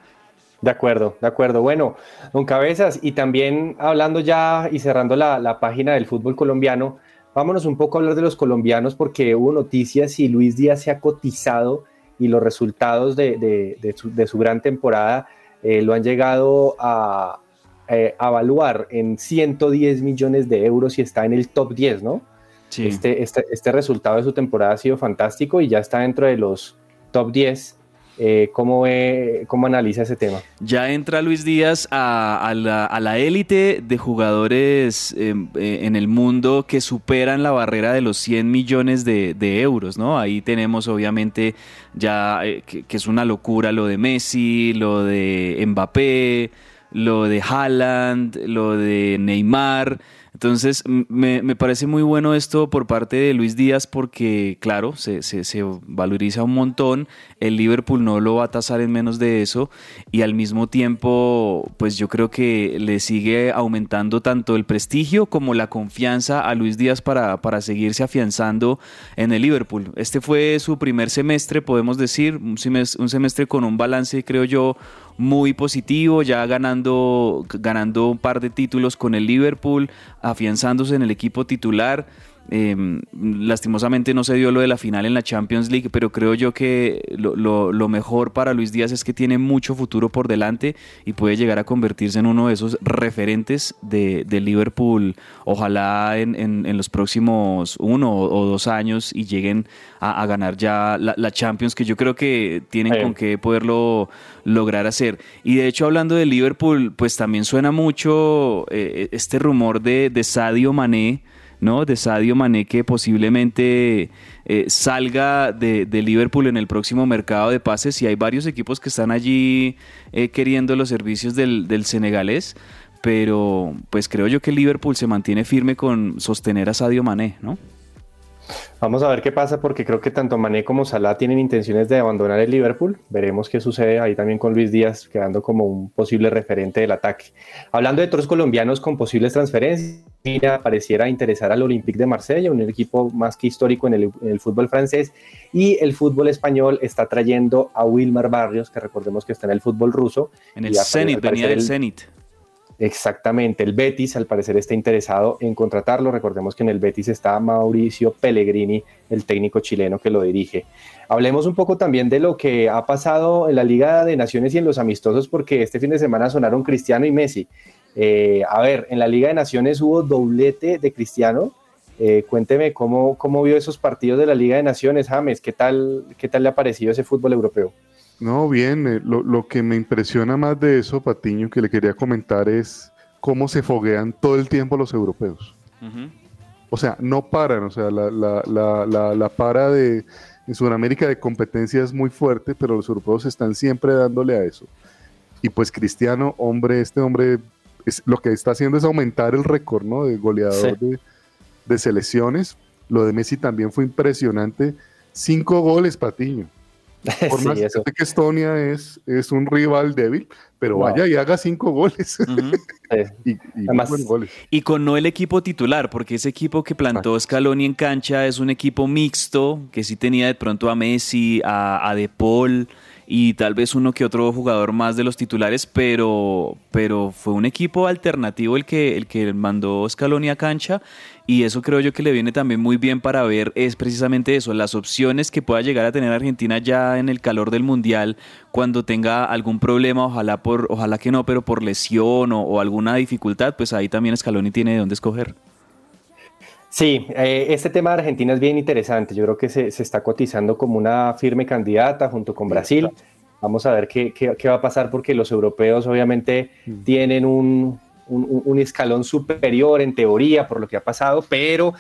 De acuerdo, de acuerdo. Bueno, don Cabezas, y también hablando ya y cerrando la, la página del fútbol colombiano, vámonos un poco a hablar de los colombianos porque hubo noticias y Luis Díaz se ha cotizado y los resultados de, de- de su, de su gran temporada eh, lo han llegado a eh, evaluar en 110 millones de euros y está en el top 10, ¿no? Sí. Este, este, este resultado de su temporada ha sido fantástico y ya está dentro de los top 10. Eh, ¿cómo, ve- ¿Cómo analiza ese tema? Ya entra Luis Díaz a, la, élite de jugadores eh, eh, en el mundo que superan la barrera de los 100 millones de, de euros, ¿no? Ahí tenemos obviamente ya eh, que, que es una locura lo de Messi, lo de Mbappé, lo de Haaland, lo de Neymar. Entonces, me, me parece muy bueno esto por parte de Luis Díaz porque, claro, se, se- se valoriza un montón. El Liverpool no lo va a tasar en menos de eso y al mismo tiempo, pues yo creo que le sigue aumentando tanto el prestigio como la confianza a Luis Díaz para, para seguirse afianzando en el Liverpool. Este fue su primer semestre, podemos decir, un semestre, un semestre con un balance, creo yo, muy positivo, ya ganando, ganando un par de títulos con el Liverpool, afianzándose en el equipo titular. Eh, lastimosamente no se dio lo de la final en la Champions League, pero creo yo que lo, lo- lo mejor para Luis Díaz es que tiene mucho futuro por delante y puede llegar a convertirse en uno de esos referentes de, de Liverpool, ojalá en, en- en los próximos uno o, dos años y lleguen a, a ganar ya la, la Champions, que yo creo que tienen con qué poderlo lograr hacer. Y de hecho, hablando de Liverpool, pues también suena mucho eh, este rumor de, de Sadio Mané, ¿no? De Sadio Mané que posiblemente eh, salga de, Liverpool en el próximo mercado de pases y hay varios equipos que están allí eh, queriendo los servicios del, del senegalés. Pero pues creo yo que Liverpool se mantiene firme con sostener a Sadio Mané, ¿no? Vamos a ver qué pasa porque creo que tanto Mané como Salah tienen intenciones de abandonar el Liverpool. Veremos qué sucede ahí también con Luis Díaz quedando como un posible referente del ataque. Hablando de otros colombianos con posibles transferencias, mira, pareciera interesar al Olympique de Marsella, un equipo más que histórico en el, en el, fútbol francés, y el fútbol español está trayendo a Wilmar Barrios, que recordemos que está en el fútbol ruso. En el Zenit, venía del Zenit. Exactamente, el Betis al parecer está interesado en contratarlo. Recordemos que en el Betis está Mauricio Pellegrini, el técnico chileno que lo dirige. Hablemos un poco también de lo que ha pasado en la Liga de Naciones y en los amistosos, porque este fin de semana sonaron Cristiano y Messi. Eh, a ver, en la Liga de Naciones hubo doblete de Cristiano. Eh, cuénteme cómo, cómo vio esos partidos de la Liga de Naciones, James. ¿Qué tal, qué tal le ha parecido ese fútbol europeo? No, bien, eh, lo, lo, que me impresiona más de eso, Patiño, que le quería comentar es cómo se foguean todo el tiempo los europeos. Uh -huh. O sea, no paran, o sea, la, la, la, la, para de en Sudamérica de competencia es muy fuerte, pero los europeos están siempre dándole a eso. Y pues Cristiano, hombre, este hombre es, lo que está haciendo es aumentar el récord, ¿no? De goleador sí. de, de selecciones. Lo de Messi también fue impresionante. Cinco goles, Patiño. Por sí, más eso. que Estonia es, es un rival débil, pero vaya y haga cinco goles. Uh -huh. y, y, Además, goles. y, con no el equipo titular, porque ese equipo que plantó Scaloni en cancha es un equipo mixto, que sí tenía de pronto a Messi, a, a De Paul y tal vez uno que otro jugador más de los titulares, pero, pero fue un equipo alternativo el que, el que mandó Scaloni a cancha y eso creo yo que le viene también muy bien para ver es precisamente eso, las opciones que pueda llegar a tener Argentina ya en el calor del Mundial cuando tenga algún problema, ojalá por ojalá que no, pero por lesión o, o alguna dificultad, pues ahí también Scaloni tiene de dónde escoger. Sí, eh, este tema de Argentina es bien interesante. Yo creo que se, se, está cotizando como una firme candidata junto con Brasil. Vamos a ver qué, qué, qué va a pasar porque los europeos obviamente mm. tienen un, un, un, escalón superior en teoría por lo que ha pasado, pero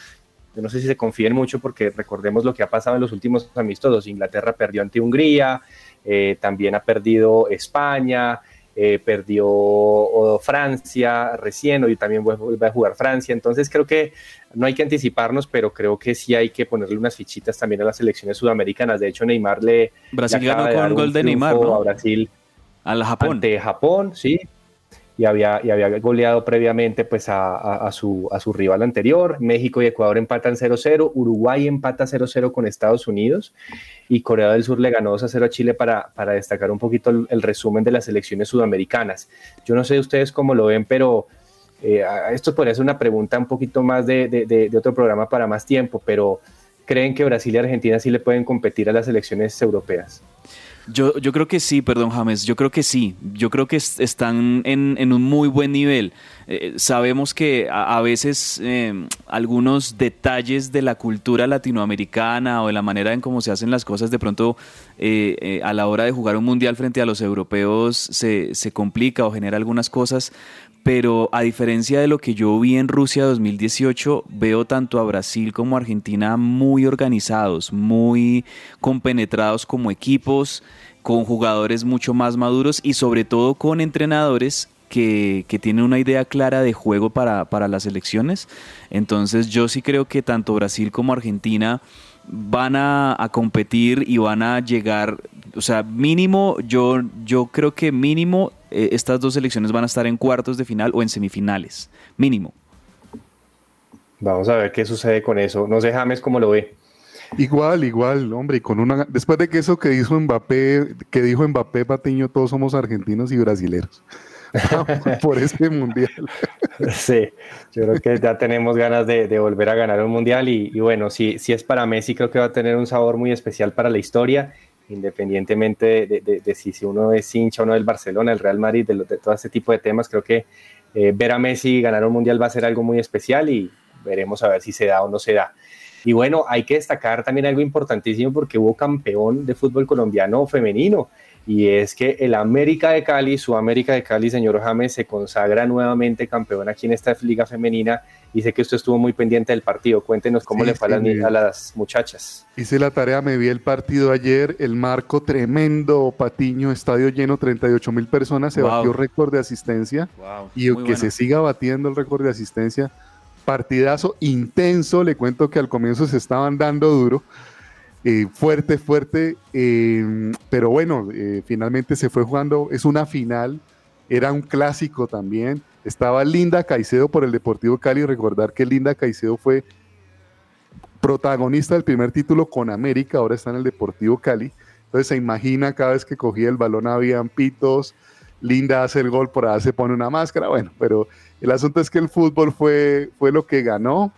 yo no sé si se confíen mucho porque recordemos lo que ha pasado en los últimos amistosos. Inglaterra perdió ante Hungría, eh, también ha perdido España, eh, perdió Francia recién, hoy también vuelve a jugar Francia, entonces creo que no hay que anticiparnos, pero creo que sí hay que ponerle unas fichitas también a las selecciones sudamericanas. De hecho, Neymar le. Brasil le ganó con un gol de Neymar, ¿no? A Brasil. A la Japón. Ante Japón, sí. Y había, goleado previamente pues, a, su, rival anterior. México y Ecuador empatan 0-0. Uruguay empata 0-0 con Estados Unidos. Y Corea del Sur le ganó 2-0 a Chile para, destacar un poquito el, resumen de las selecciones sudamericanas. Yo no sé ustedes cómo lo ven, pero eh, esto podría ser una pregunta un poquito más de, otro programa para más tiempo, pero ¿creen que Brasil y Argentina sí le pueden competir a las elecciones europeas? Yo, yo creo que sí, perdón James, yo creo que sí, yo creo que están en, un muy buen nivel. Eh, sabemos que a, veces eh, algunos detalles de la cultura latinoamericana o de la manera en cómo se hacen las cosas de pronto eh, a la hora de jugar un mundial frente a los europeos se, se complica o genera algunas cosas, pero a diferencia de lo que yo vi en Rusia 2018, veo tanto a Brasil como a Argentina muy organizados, muy compenetrados como equipos, con jugadores mucho más maduros y sobre todo con entrenadores que, que, tienen una idea clara de juego para, para las elecciones. Entonces yo sí creo que tanto Brasil como Argentina van a, a, competir y van a llegar, o sea, mínimo, yo, yo creo que mínimo eh, estas dos selecciones van a estar en cuartos de final o en semifinales, mínimo. Vamos a ver qué sucede con eso. No sé, James, cómo lo ve. Igual, igual, hombre, y con una después de que eso que hizo Mbappé, que dijo Mbappé Patiño, todos somos argentinos y brasileros. por este mundial. Sí, yo creo que ya tenemos ganas de, de volver a ganar un mundial y, y, bueno, si, si es para Messi, creo que va a tener un sabor muy especial para la historia, independientemente de, de, si, uno es hincha o no del Barcelona, el Real Madrid, de, todo este tipo de temas, creo que eh, ver a Messi ganar un mundial va a ser algo muy especial y veremos a ver si se da o no se da. Y bueno, hay que destacar también algo importantísimo porque hubo campeón de fútbol colombiano femenino y es que el América de Cali, su América de Cali, señor James, se consagra nuevamente campeón aquí en esta liga femenina y sé que usted estuvo muy pendiente del partido. Cuéntenos cómo sí, le fue sí, a, las, a, las, muchachas. Hice la tarea, me vi el partido ayer, el marco tremendo, Patiño, estadio lleno, 38 mil personas, se wow. batió récord de asistencia wow. y que bueno. se siga batiendo el récord de asistencia partidazo intenso, le cuento que al comienzo se estaban dando duro, eh, fuerte, fuerte, eh, pero bueno, eh, finalmente se fue jugando, es una final, era un clásico también, estaba Linda Caicedo por el Deportivo Cali, recordar que Linda Caicedo fue protagonista del primer título con América, ahora está en el Deportivo Cali, entonces se imagina cada vez que cogía el balón habían pitos, Linda hace el gol, por ahí se pone una máscara, bueno, pero el asunto es que el fútbol fue, fue lo que ganó.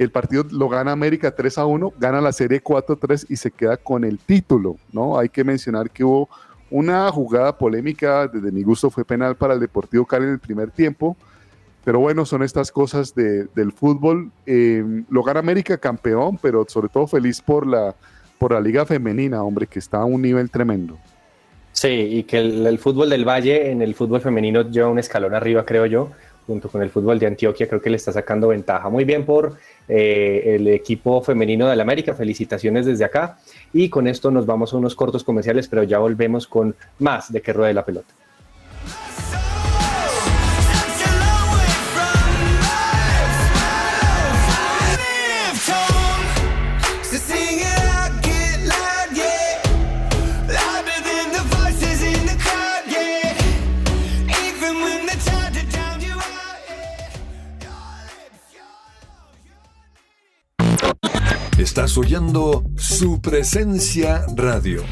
El partido lo gana América 3 a 1, gana la serie 4 a 3 y se queda con el título, ¿no? Hay que mencionar que hubo una jugada polémica, desde mi gusto fue penal para el Deportivo Cali en el primer tiempo, pero bueno, son estas cosas del fútbol. Eh, lo gana América campeón, pero sobre todo feliz por la, por la liga femenina, hombre, que está a un nivel tremendo. Sí, y que el, fútbol del Valle en el fútbol femenino lleva un escalón arriba, creo yo, junto con el fútbol de Antioquia, creo que le está sacando ventaja. Muy bien por eh, el equipo femenino del América, felicitaciones desde acá. Y con esto nos vamos a unos cortos comerciales, pero ya volvemos con más de que ruede la pelota. Estás oyendo su presencia radio.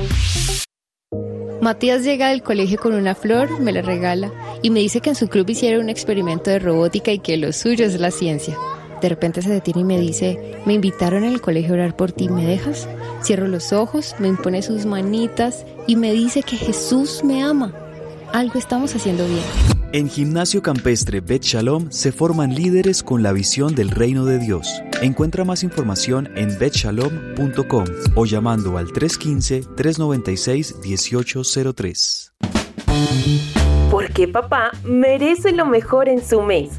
Matías llega del colegio con una flor, me la regala y me dice que en su club hicieron un experimento de robótica y que lo suyo es la ciencia. De repente se detiene y me dice, me invitaron el colegio a orar por ti, ¿me dejas? Cierro los ojos, me impone sus manitas y me dice que Jesús me ama. Algo estamos haciendo bien. En Gimnasio Campestre Bet Shalom se forman líderes con la visión del reino de Dios. Encuentra más información en betshalom.com o llamando al 315-396-1803. Porque papá merece lo mejor en su mes.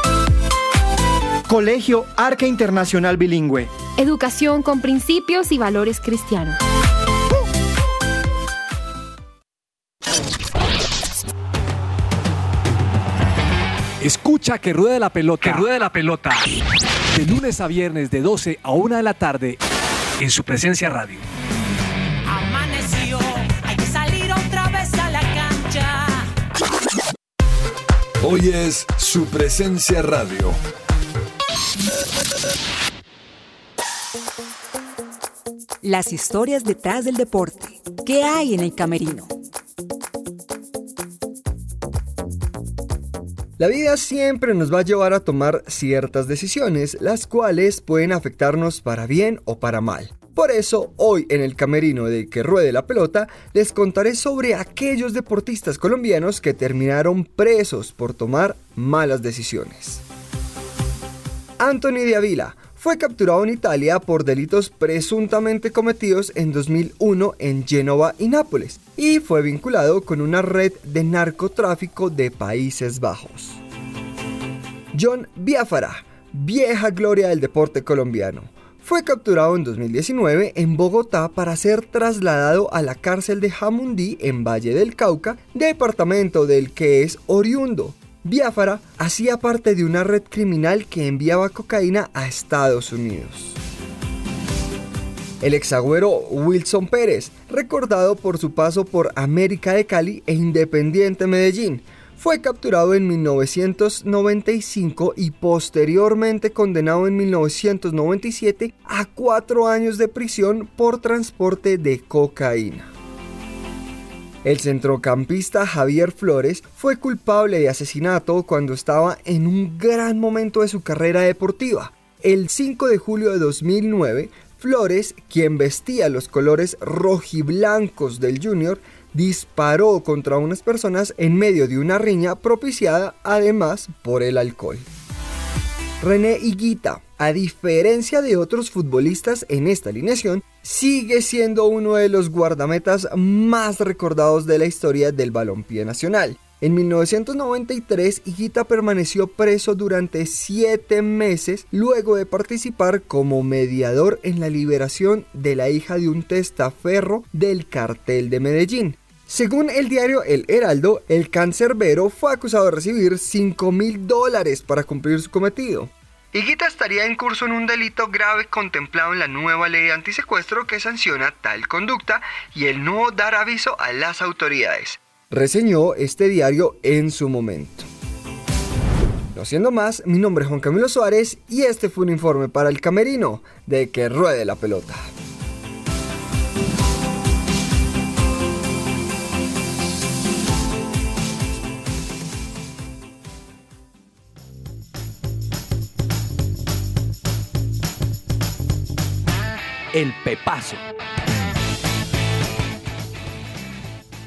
Colegio Arca Internacional Bilingüe. Educación con principios y valores cristianos. Escucha que ruede la pelota. Que ruede la pelota. De lunes a viernes de 12 a 1 de la tarde en su presencia radio. Amaneció, hay que salir otra vez a la cancha. Hoy es su presencia radio. Las historias detrás del deporte. ¿Qué hay en el camerino? La vida siempre nos va a llevar a tomar ciertas decisiones, las cuales pueden afectarnos para bien o para mal. Por eso, hoy en el camerino de Que Ruede la Pelota, les contaré sobre aquellos deportistas colombianos que terminaron presos por tomar malas decisiones. Anthony de Avila fue capturado en Italia por delitos presuntamente cometidos en 2001 en Génova y Nápoles y fue vinculado con una red de narcotráfico de Países Bajos. John Biafara, vieja gloria del deporte colombiano, fue capturado en 2019 en Bogotá para ser trasladado a la cárcel de Jamundí en Valle del Cauca, departamento del que es oriundo Biafara hacía parte de una red criminal que enviaba cocaína a Estados Unidos. El exagüero Wilson Pérez, recordado por su paso por América de Cali e Independiente Medellín, fue capturado en 1995 y posteriormente condenado en 1997 a cuatro años de prisión por transporte de cocaína. El centrocampista Javier Flores fue culpable de asesinato cuando estaba en un gran momento de su carrera deportiva. El 5 de julio de 2009, Flores, quien vestía los colores rojiblancos del Junior, disparó contra unas personas en medio de una riña propiciada además por el alcohol. René Higuita, a diferencia de otros futbolistas en esta alineación, sigue siendo uno de los guardametas más recordados de la historia del balompié nacional. En 1993, Higuita permaneció preso durante siete meses luego de participar como mediador en la liberación de la hija de un testaferro del cartel de Medellín. Según el diario El Heraldo, el cancerbero fue acusado de recibir 5 mil dólares para cumplir su cometido. Higuita estaría en curso en un delito grave contemplado en la nueva ley de antisecuestro que sanciona tal conducta y el no dar aviso a las autoridades. Reseñó este diario en su momento. No siendo más, mi nombre es Juan Camilo Suárez y este fue un informe para el camerino de que ruede la pelota. El Pepazo.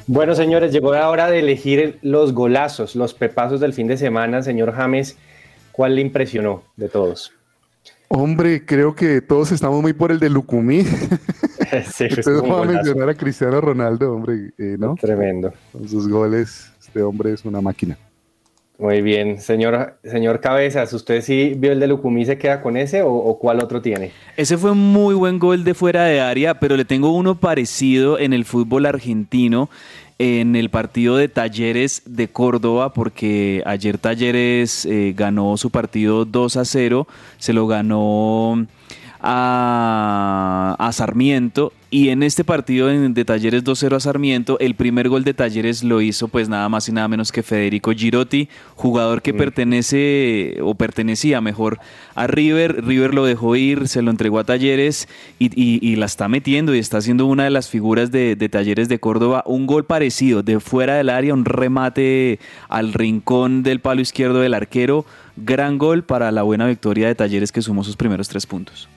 Bueno, señores, llegó la hora de elegir los golazos, los pepazos del fin de semana. Señor James, ¿cuál le impresionó de todos? Hombre, creo que todos estamos muy por el de Lucumí. sí, Usted va a mencionar a Cristiano Ronaldo, hombre, eh, ¿no? Tremendo. Con sus goles, este hombre es una máquina. Muy bien, señor, señor Cabezas, ¿usted sí vio el de Lucumí, se queda con ese o, cuál otro tiene? Ese fue un muy buen gol de fuera de área, pero le tengo uno parecido en el fútbol argentino, en el partido de Talleres de Córdoba, porque ayer Talleres eh, ganó su partido 2 a 0, se lo ganó a, a Sarmiento y en este partido de Talleres 2-0 a Sarmiento, el primer gol de Talleres lo hizo pues nada más y nada menos que Federico Girotti, jugador que mm. pertenece o pertenecía mejor a River. River lo dejó ir, se lo entregó a Talleres y, y, y la está metiendo y está siendo una de las figuras de, de, Talleres de Córdoba. Un gol parecido de fuera del área, un remate al rincón del palo izquierdo del arquero. Gran gol para la buena victoria de Talleres que sumó sus primeros tres puntos.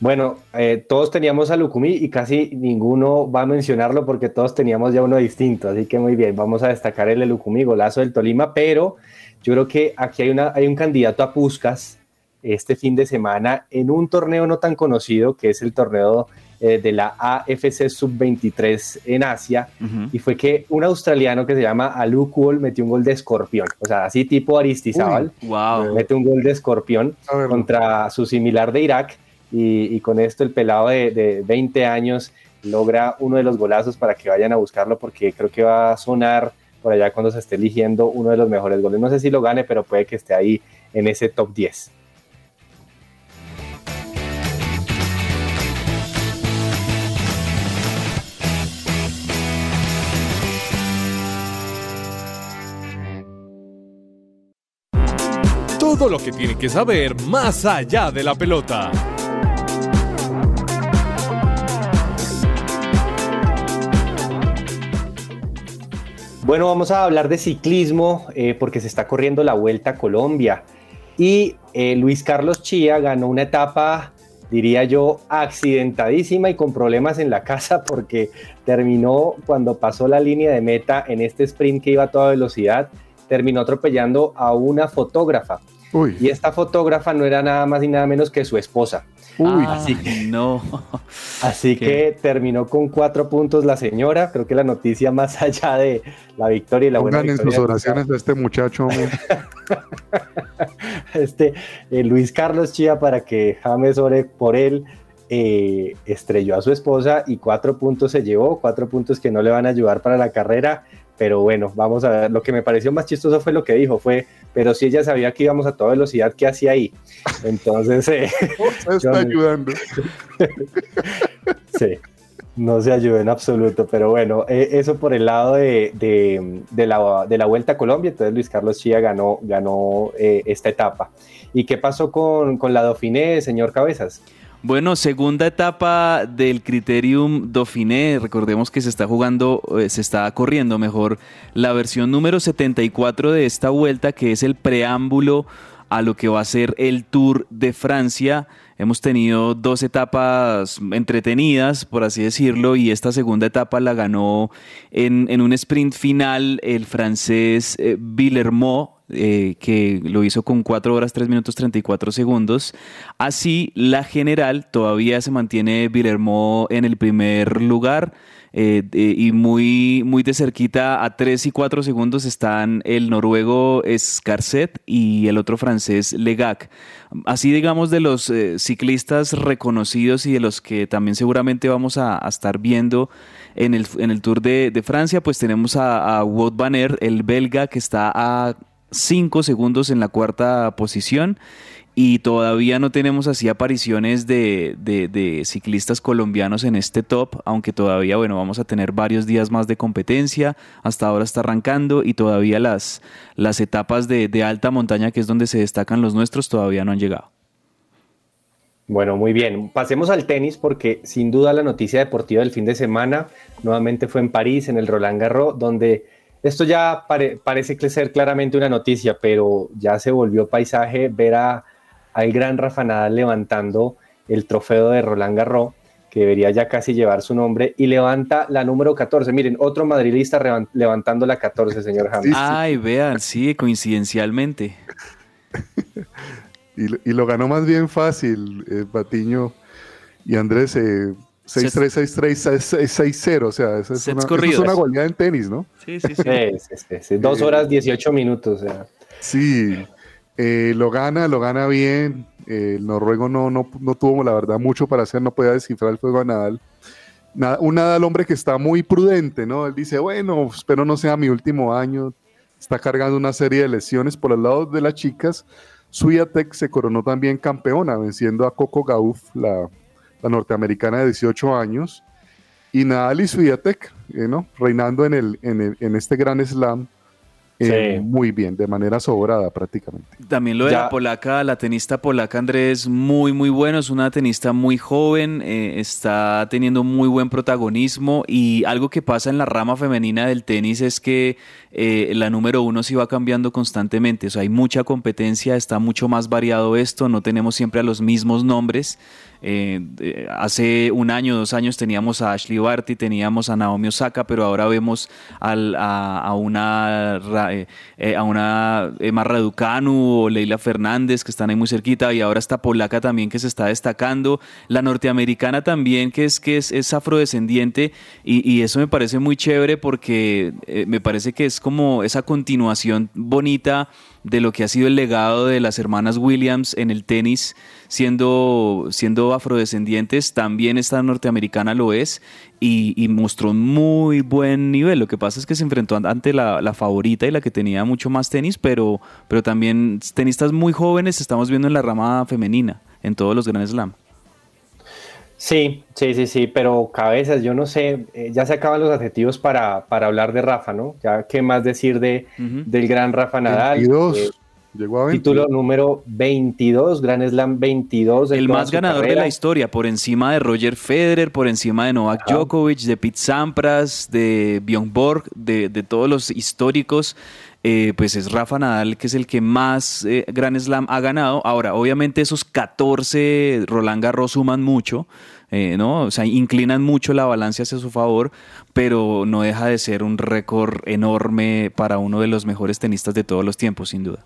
Bueno, eh, todos teníamos a Lucumí y casi ninguno va a mencionarlo porque todos teníamos ya uno distinto, así que muy bien, vamos a destacar el de Lucumí, golazo del Tolima, pero yo creo que aquí hay, una, hay un candidato a Puscas este fin de semana en un torneo no tan conocido que es el torneo eh, de la AFC Sub-23 en Asia uh -huh. y fue que un australiano que se llama Alu Kuol metió un gol de escorpión, o sea, así tipo Aristizábal, Uy, wow. mete un gol de escorpión contra su similar de Irak y, con esto el pelado de, de, 20 años logra uno de los golazos para que vayan a buscarlo porque creo que va a sonar por allá cuando se esté eligiendo uno de los mejores goles. No sé si lo gane, pero puede que esté ahí en ese top 10. Todo lo que tiene que saber más allá de la pelota. Bueno, vamos a hablar de ciclismo eh, porque se está corriendo la Vuelta a Colombia y eh, Luis Carlos Chía ganó una etapa, diría yo, accidentadísima y con problemas en la casa porque terminó cuando pasó la línea de meta en este sprint que iba a toda velocidad, terminó atropellando a una fotógrafa. Uy. Y esta fotógrafa no era nada más y nada menos que su esposa. Uy, así que, no. Así ¿Qué? que terminó con cuatro puntos la señora. Creo que la noticia más allá de la victoria y la Pongan buena en sus oraciones a este muchacho. este eh, Luis Carlos Chía para que James ore por él. Eh, estrelló a su esposa y cuatro puntos se llevó, cuatro puntos que no le van a ayudar para la carrera pero bueno, vamos a ver. Lo que me pareció más chistoso fue lo que dijo, fue, pero si ella sabía que íbamos a toda velocidad, ¿qué hacía ahí? Entonces, eh, está ayudando. sí, no se ayudó en absoluto, pero bueno, eh, eso por el lado de, de, la, de, la, Vuelta a Colombia, entonces Luis Carlos Chía ganó, ganó eh, esta etapa. ¿Y qué pasó con, con la Dauphiné, señor Cabezas? Bueno, segunda etapa del Criterium Dauphiné. Recordemos que se está jugando, eh, se está corriendo mejor la versión número 74 de esta vuelta, que es el preámbulo a lo que va a ser el Tour de Francia. Hemos tenido dos etapas entretenidas, por así decirlo, y esta segunda etapa la ganó en, un sprint final el francés eh, eh, que lo hizo con 4 horas 3 minutos 34 segundos. Así, la general todavía se mantiene Villermo en el primer lugar. Eh, y muy, muy de cerquita, a 3 y 4 segundos, están el noruego Scarset y el otro francés Legac. Así digamos de los eh, ciclistas reconocidos y de los que también seguramente vamos a, estar viendo en el, en el Tour de, Francia, pues tenemos a, a Wout Van el belga que está a 5 segundos en la cuarta posición y todavía no tenemos así apariciones de, ciclistas colombianos en este top, aunque todavía, bueno, vamos a tener varios días más de competencia, hasta ahora está arrancando y todavía las, las etapas de, de alta montaña, que es donde se destacan los nuestros, todavía no han llegado. Bueno, muy bien. Pasemos al tenis porque sin duda la noticia deportiva del fin de semana nuevamente fue en París, en el Roland Garros, donde esto ya parece ser claramente una noticia, pero ya se volvió paisaje ver a, al gran Rafa Nadal levantando el trofeo de Roland Garros, que debería ya casi llevar su nombre, y levanta la número 14. Miren, otro madridista levantando la 14, señor James. Ay, vean, sí, coincidencialmente. y, lo ganó más bien fácil, eh, Batiño y Andrés. Eh, 6-3, 6-3, 6-0. O sea, esa es, una, es una goleada en tenis, ¿no? Sí, sí, sí. sí, Dos horas 18 minutos. O sea. Sí, eh, lo gana, lo gana bien. Eh, el noruego no, no, no, tuvo, la verdad, mucho para hacer, no podía descifrar el fuego a Nadal. un Nadal, hombre, que está muy prudente, ¿no? Él dice, bueno, espero no sea mi último año. Está cargando una serie de lesiones por el lado de las chicas. Swiatek se coronó también campeona, venciendo a Coco Gauff, la la norteamericana de 18 años, y Nadal y Swiatek, eh, ¿no? reinando en, el, en, en este gran slam eh, muy bien, de manera sobrada prácticamente. También lo de la polaca, la tenista polaca Andrés, muy, muy bueno, es una tenista muy joven, eh, está teniendo muy buen protagonismo y algo que pasa en la rama femenina del tenis es que eh, la número uno se va cambiando constantemente, o sea, hay mucha competencia, está mucho más variado esto, no tenemos siempre a los mismos nombres. hace un año, dos años teníamos a Ashley Barty, teníamos a Naomi Osaka, pero ahora vemos a, una eh, eh, a una Emma Raducanu o Leila Fernández que están ahí muy cerquita y ahora está polaca también que se está destacando, la norteamericana también que es, que es, afrodescendiente y, eso me parece muy chévere porque eh, me parece que es como esa continuación bonita de lo que ha sido el legado de las hermanas Williams en el tenis, siendo, siendo afrodescendientes, también esta norteamericana lo es y, mostró un muy buen nivel. Lo que pasa es que se enfrentó ante la, favorita y la que tenía mucho más tenis, pero, pero también tenistas muy jóvenes estamos viendo en la rama femenina, en todos los Grand Slam. Sí, sí, sí, sí, pero cabezas, yo no sé, eh, ya se acaban los adjetivos para, para, hablar de Rafa, ¿no? Ya qué más decir de, del gran Rafa Nadal. 22. Eh, Llegó a Título número 22, Gran Slam 22. El más ganador de la historia, por encima de Roger Federer, por encima de Novak Djokovic, de Pete Sampras, de Bjorn Borg, de, de todos los históricos. Eh, pues es Rafa Nadal, que es el que más eh, Gran Slam ha ganado. Ahora, obviamente esos 14 Roland Garros suman mucho, eh, ¿no? O sea, inclinan mucho la balanza hacia su favor, pero no deja de ser un récord enorme para uno de los mejores tenistas de todos los tiempos, sin duda.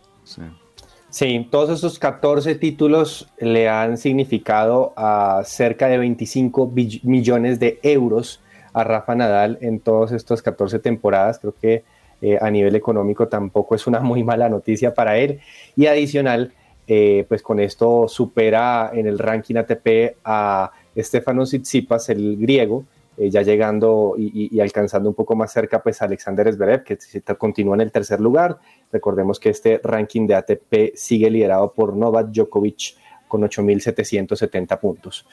Sí. todos esos 14 títulos le han significado a cerca de 25 millones de euros a Rafa Nadal en todas estas 14 temporadas. Creo que eh, a nivel económico tampoco es una muy mala noticia para él. Y adicional, eh, pues con esto supera en el ranking ATP a Stefanos Tsitsipas, el griego, eh, ya llegando y, alcanzando un poco más cerca pues Alexander Zverev, que continúa en el tercer lugar. Recordemos que este ranking de ATP sigue liderado por Novak Djokovic con 8.770 puntos.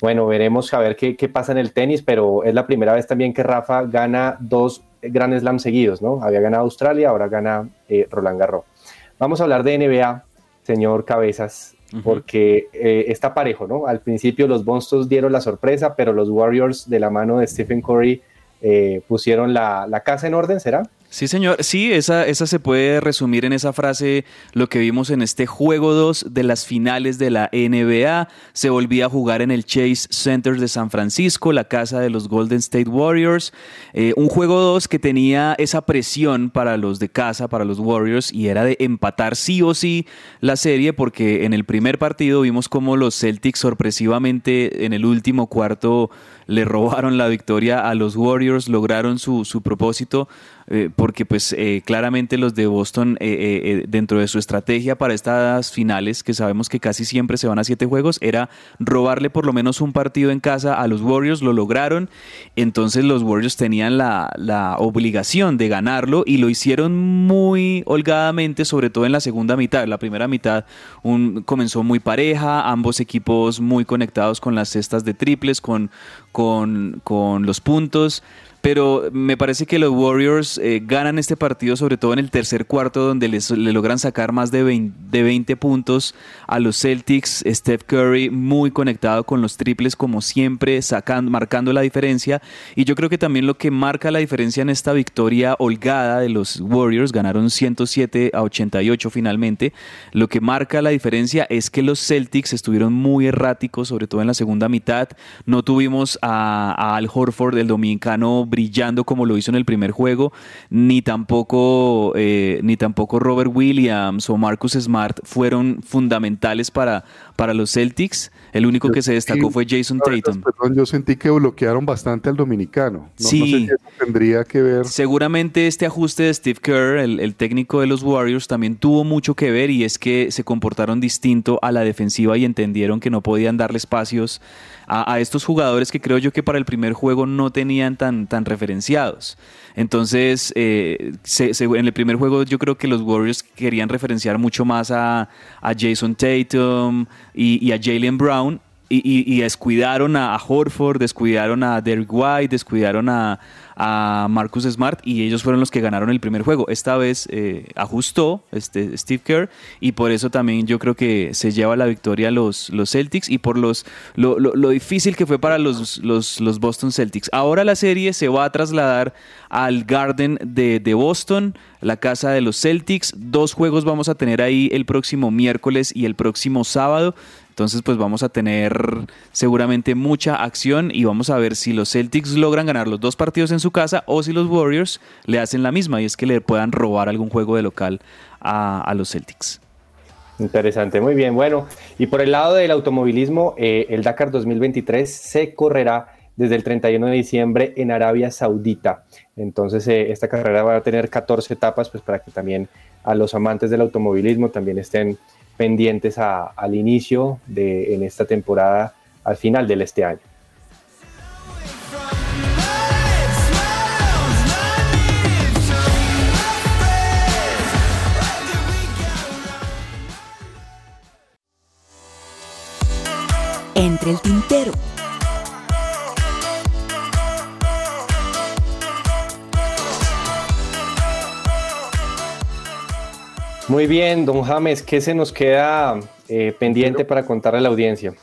Bueno, veremos a ver qué, qué, pasa en el tenis, pero es la primera vez también que Rafa gana dos Grand Slam seguidos, ¿no? Había ganado Australia, ahora gana eh, Roland Garros. Vamos a hablar de NBA, señor Cabezas, porque eh, está parejo, ¿no? Al principio los Boston dieron la sorpresa, pero los Warriors de la mano de Stephen Curry eh, pusieron la, la casa en orden, ¿será? Sí, señor. Sí, esa, esa se puede resumir en esa frase lo que vimos en este juego 2 de las finales de la NBA. Se volvía a jugar en el Chase Center de San Francisco, la casa de los Golden State Warriors. Eh, un juego 2 que tenía esa presión para los de casa, para los Warriors, y era de empatar sí o sí la serie, porque en el primer partido vimos como los Celtics sorpresivamente en el último cuarto le robaron la victoria a los Warriors, lograron su, su propósito eh, porque pues eh, claramente los de Boston eh, dentro de su estrategia para estas finales, que sabemos que casi siempre se van a siete juegos, era robarle por lo menos un partido en casa a los Warriors, lo lograron, entonces los Warriors tenían la, la obligación de ganarlo y lo hicieron muy holgadamente, sobre todo en la segunda mitad. La primera mitad un, comenzó muy pareja, ambos equipos muy conectados con las cestas de triples, con, con, con los puntos pero me parece que los Warriors eh, ganan este partido sobre todo en el tercer cuarto donde les, le logran sacar más de 20, puntos a los Celtics, Steph Curry muy conectado con los triples como siempre, sacando, marcando la diferencia. Y yo creo que también lo que marca la diferencia en esta victoria holgada de los Warriors, ganaron 107 a 88 finalmente, lo que marca la diferencia es que los Celtics estuvieron muy erráticos, sobre todo en la segunda mitad, no tuvimos a, a Al Horford, el dominicano brillando como lo hizo en el primer juego, ni tampoco, eh, ni tampoco Robert Williams o Marcus Smart fueron fundamentales para, para los Celtics. El único que se destacó fue Jason Tatum. Perdón, yo sentí que bloquearon bastante al dominicano. sí. tendría que ver. Seguramente este ajuste de Steve Kerr, el, el, técnico de los Warriors, también tuvo mucho que ver y es que se comportaron distinto a la defensiva y entendieron que no podían darle espacios a, estos jugadores que creo yo que para el primer juego no tenían tan, tan referenciados. Entonces, eh, en el primer juego yo creo que los Warriors querían referenciar mucho más a, Jason Tatum y, y a Jalen Brown y, descuidaron a, Horford, descuidaron a Derek White, descuidaron a, Marcus Smart y ellos fueron los que ganaron el primer juego. Esta vez eh, ajustó este Steve Kerr y por eso también yo creo que se lleva la victoria los, los Celtics y por los, lo, difícil que fue para los, los, Boston Celtics. Ahora la serie se va a trasladar al Garden de, de Boston, la casa de los Celtics. Dos juegos vamos a tener ahí el próximo miércoles y el próximo sábado. Entonces, pues vamos a tener seguramente mucha acción y vamos a ver si los Celtics logran ganar los dos partidos en su casa o si los Warriors le hacen la misma y es que le puedan robar algún juego de local a, los Celtics. Interesante, muy bien. Bueno, y por el lado del automovilismo, eh, el Dakar 2023 se correrá desde el 31 de diciembre en Arabia Saudita. Entonces, eh, esta carrera va a tener 14 etapas, pues para que también a los amantes del automovilismo también estén pendientes al inicio de en esta temporada, al final de este año. Entre el tintero. Muy bien, don James, ¿qué se nos queda eh, pendiente para contar a la audiencia?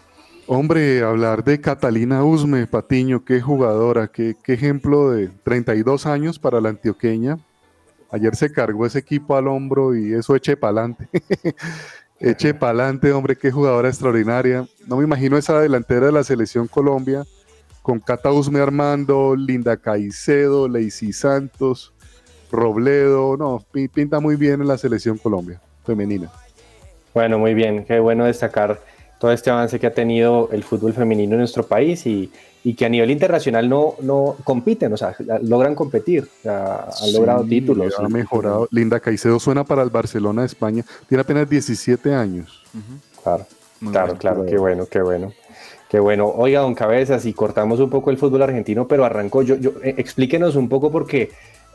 Hombre, hablar de Catalina Usme, Patiño, qué jugadora, qué, ejemplo de 32 años para la antioqueña. Ayer se cargó ese equipo al hombro y eso eche para adelante. eche para adelante, hombre, qué jugadora extraordinaria. No me imagino esa delantera de la selección Colombia con Cata Usme Armando, Linda Caicedo, Lacey Santos, Robledo, no, pinta muy bien en la selección Colombia femenina. Bueno, muy bien, qué bueno destacar todo este avance que ha tenido el fútbol femenino en nuestro país y, que a nivel internacional no, no compiten, o sea, logran competir, han logrado títulos. Ha mejorado. Linda Caicedo suena para el Barcelona de España, tiene apenas 17 años. Claro, claro, claro, qué bueno, qué bueno. Qué bueno. Oiga, don Cabezas, y cortamos un poco el fútbol argentino, pero arrancó. Yo, yo, eh, explíquenos un poco porque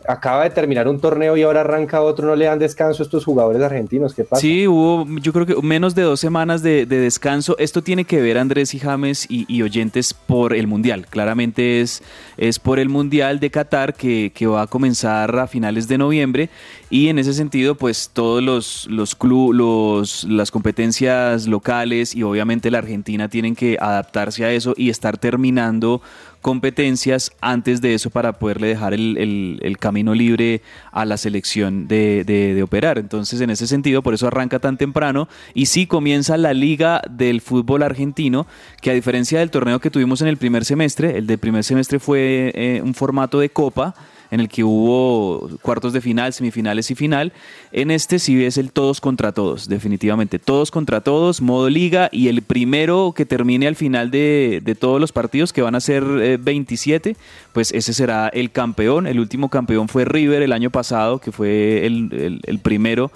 acaba de terminar un torneo y ahora arranca otro, no le dan descanso a estos jugadores argentinos, ¿qué pasa? Sí, hubo yo creo que menos de dos semanas de, descanso. Esto tiene que ver, Andrés y James y, oyentes, por el Mundial. Claramente es, es por el Mundial de Qatar que, va a comenzar a finales de noviembre y en ese sentido, pues todos los, los, club, los las competencias locales y obviamente la Argentina tienen que adaptarse a eso y estar terminando competencias antes de eso para poderle dejar el, camino libre a la selección de, operar. Entonces, en ese sentido, por eso arranca tan temprano y sí comienza la liga del fútbol argentino, que a diferencia del torneo que tuvimos en el primer semestre, el del primer semestre fue eh, un formato de copa en el que hubo cuartos de final, semifinales y final. En este sí es el todos contra todos, definitivamente. Todos contra todos, modo liga, y el primero que termine al final de, todos los partidos, que van a ser 27, eh, pues ese será el campeón. El último campeón fue River el año pasado, que fue el primero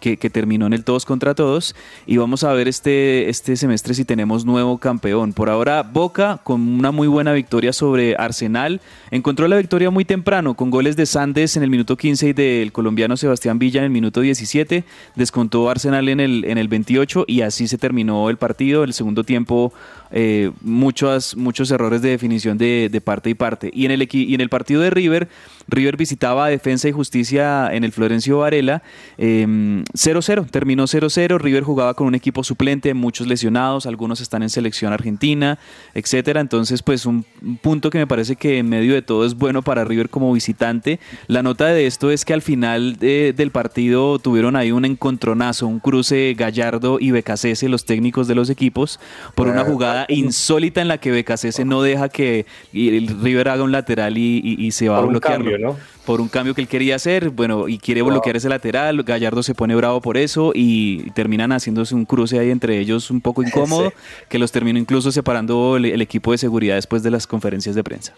que, terminó en el todos contra todos. Y vamos a ver este, este semestre si tenemos nuevo campeón. Por ahora, Boca con una muy buena victoria sobre Arsenal. Encontró la victoria muy temprano con goles de Sandes en el minuto 15 y del colombiano Sebastián Villa en el minuto 17. Descontó Arsenal en el, en el 28 y así se terminó el partido. El segundo tiempo eh, muchos, muchos errores de definición de, parte y parte. Y en, el, y en el partido de River, River visitaba Defensa y Justicia en el Florencio Varela. 0-0, em, terminó 0-0. River jugaba con un equipo suplente, muchos lesionados, algunos están en selección argentina, etcétera. Entonces, pues un, punto que me parece que en medio de todo es bueno para River como visitante. La nota de esto es que al final del partido tuvieron ahí un encontronazo, un cruce Gallardo y Becasese, los técnicos de los equipos, por una jugada insólita en la que BKC no deja que el River haga un lateral y, se va a bloquearlo. Por un cambio que él quería hacer, bueno, y quiere bloquear ese lateral, Gallardo se pone bravo por eso y terminan haciéndose un cruce ahí entre ellos un poco incómodo, que los terminó incluso separando el, equipo de seguridad después de las conferencias de prensa.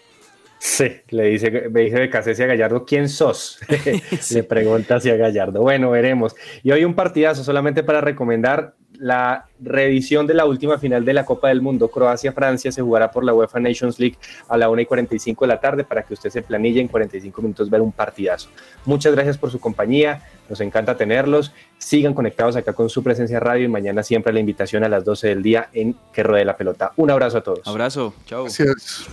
Sí, le dice, me dice a Gallardo, ¿quién sos? Le pregunta hacia Gallardo. Bueno, veremos. Y hoy un partidazo solamente para recomendar la reedición de la última final de la Copa del Mundo, Croacia-Francia, se jugará por la UEFA Nations League a la 1 y 45 de la tarde para que usted se planille en 45 minutos ver un partidazo. Muchas gracias por su compañía, nos encanta tenerlos. Sigan conectados acá con su presencia radio y mañana siempre la invitación a las 12 del día en Que Ruede la Pelota. Un abrazo a todos. Abrazo, chao. Gracias.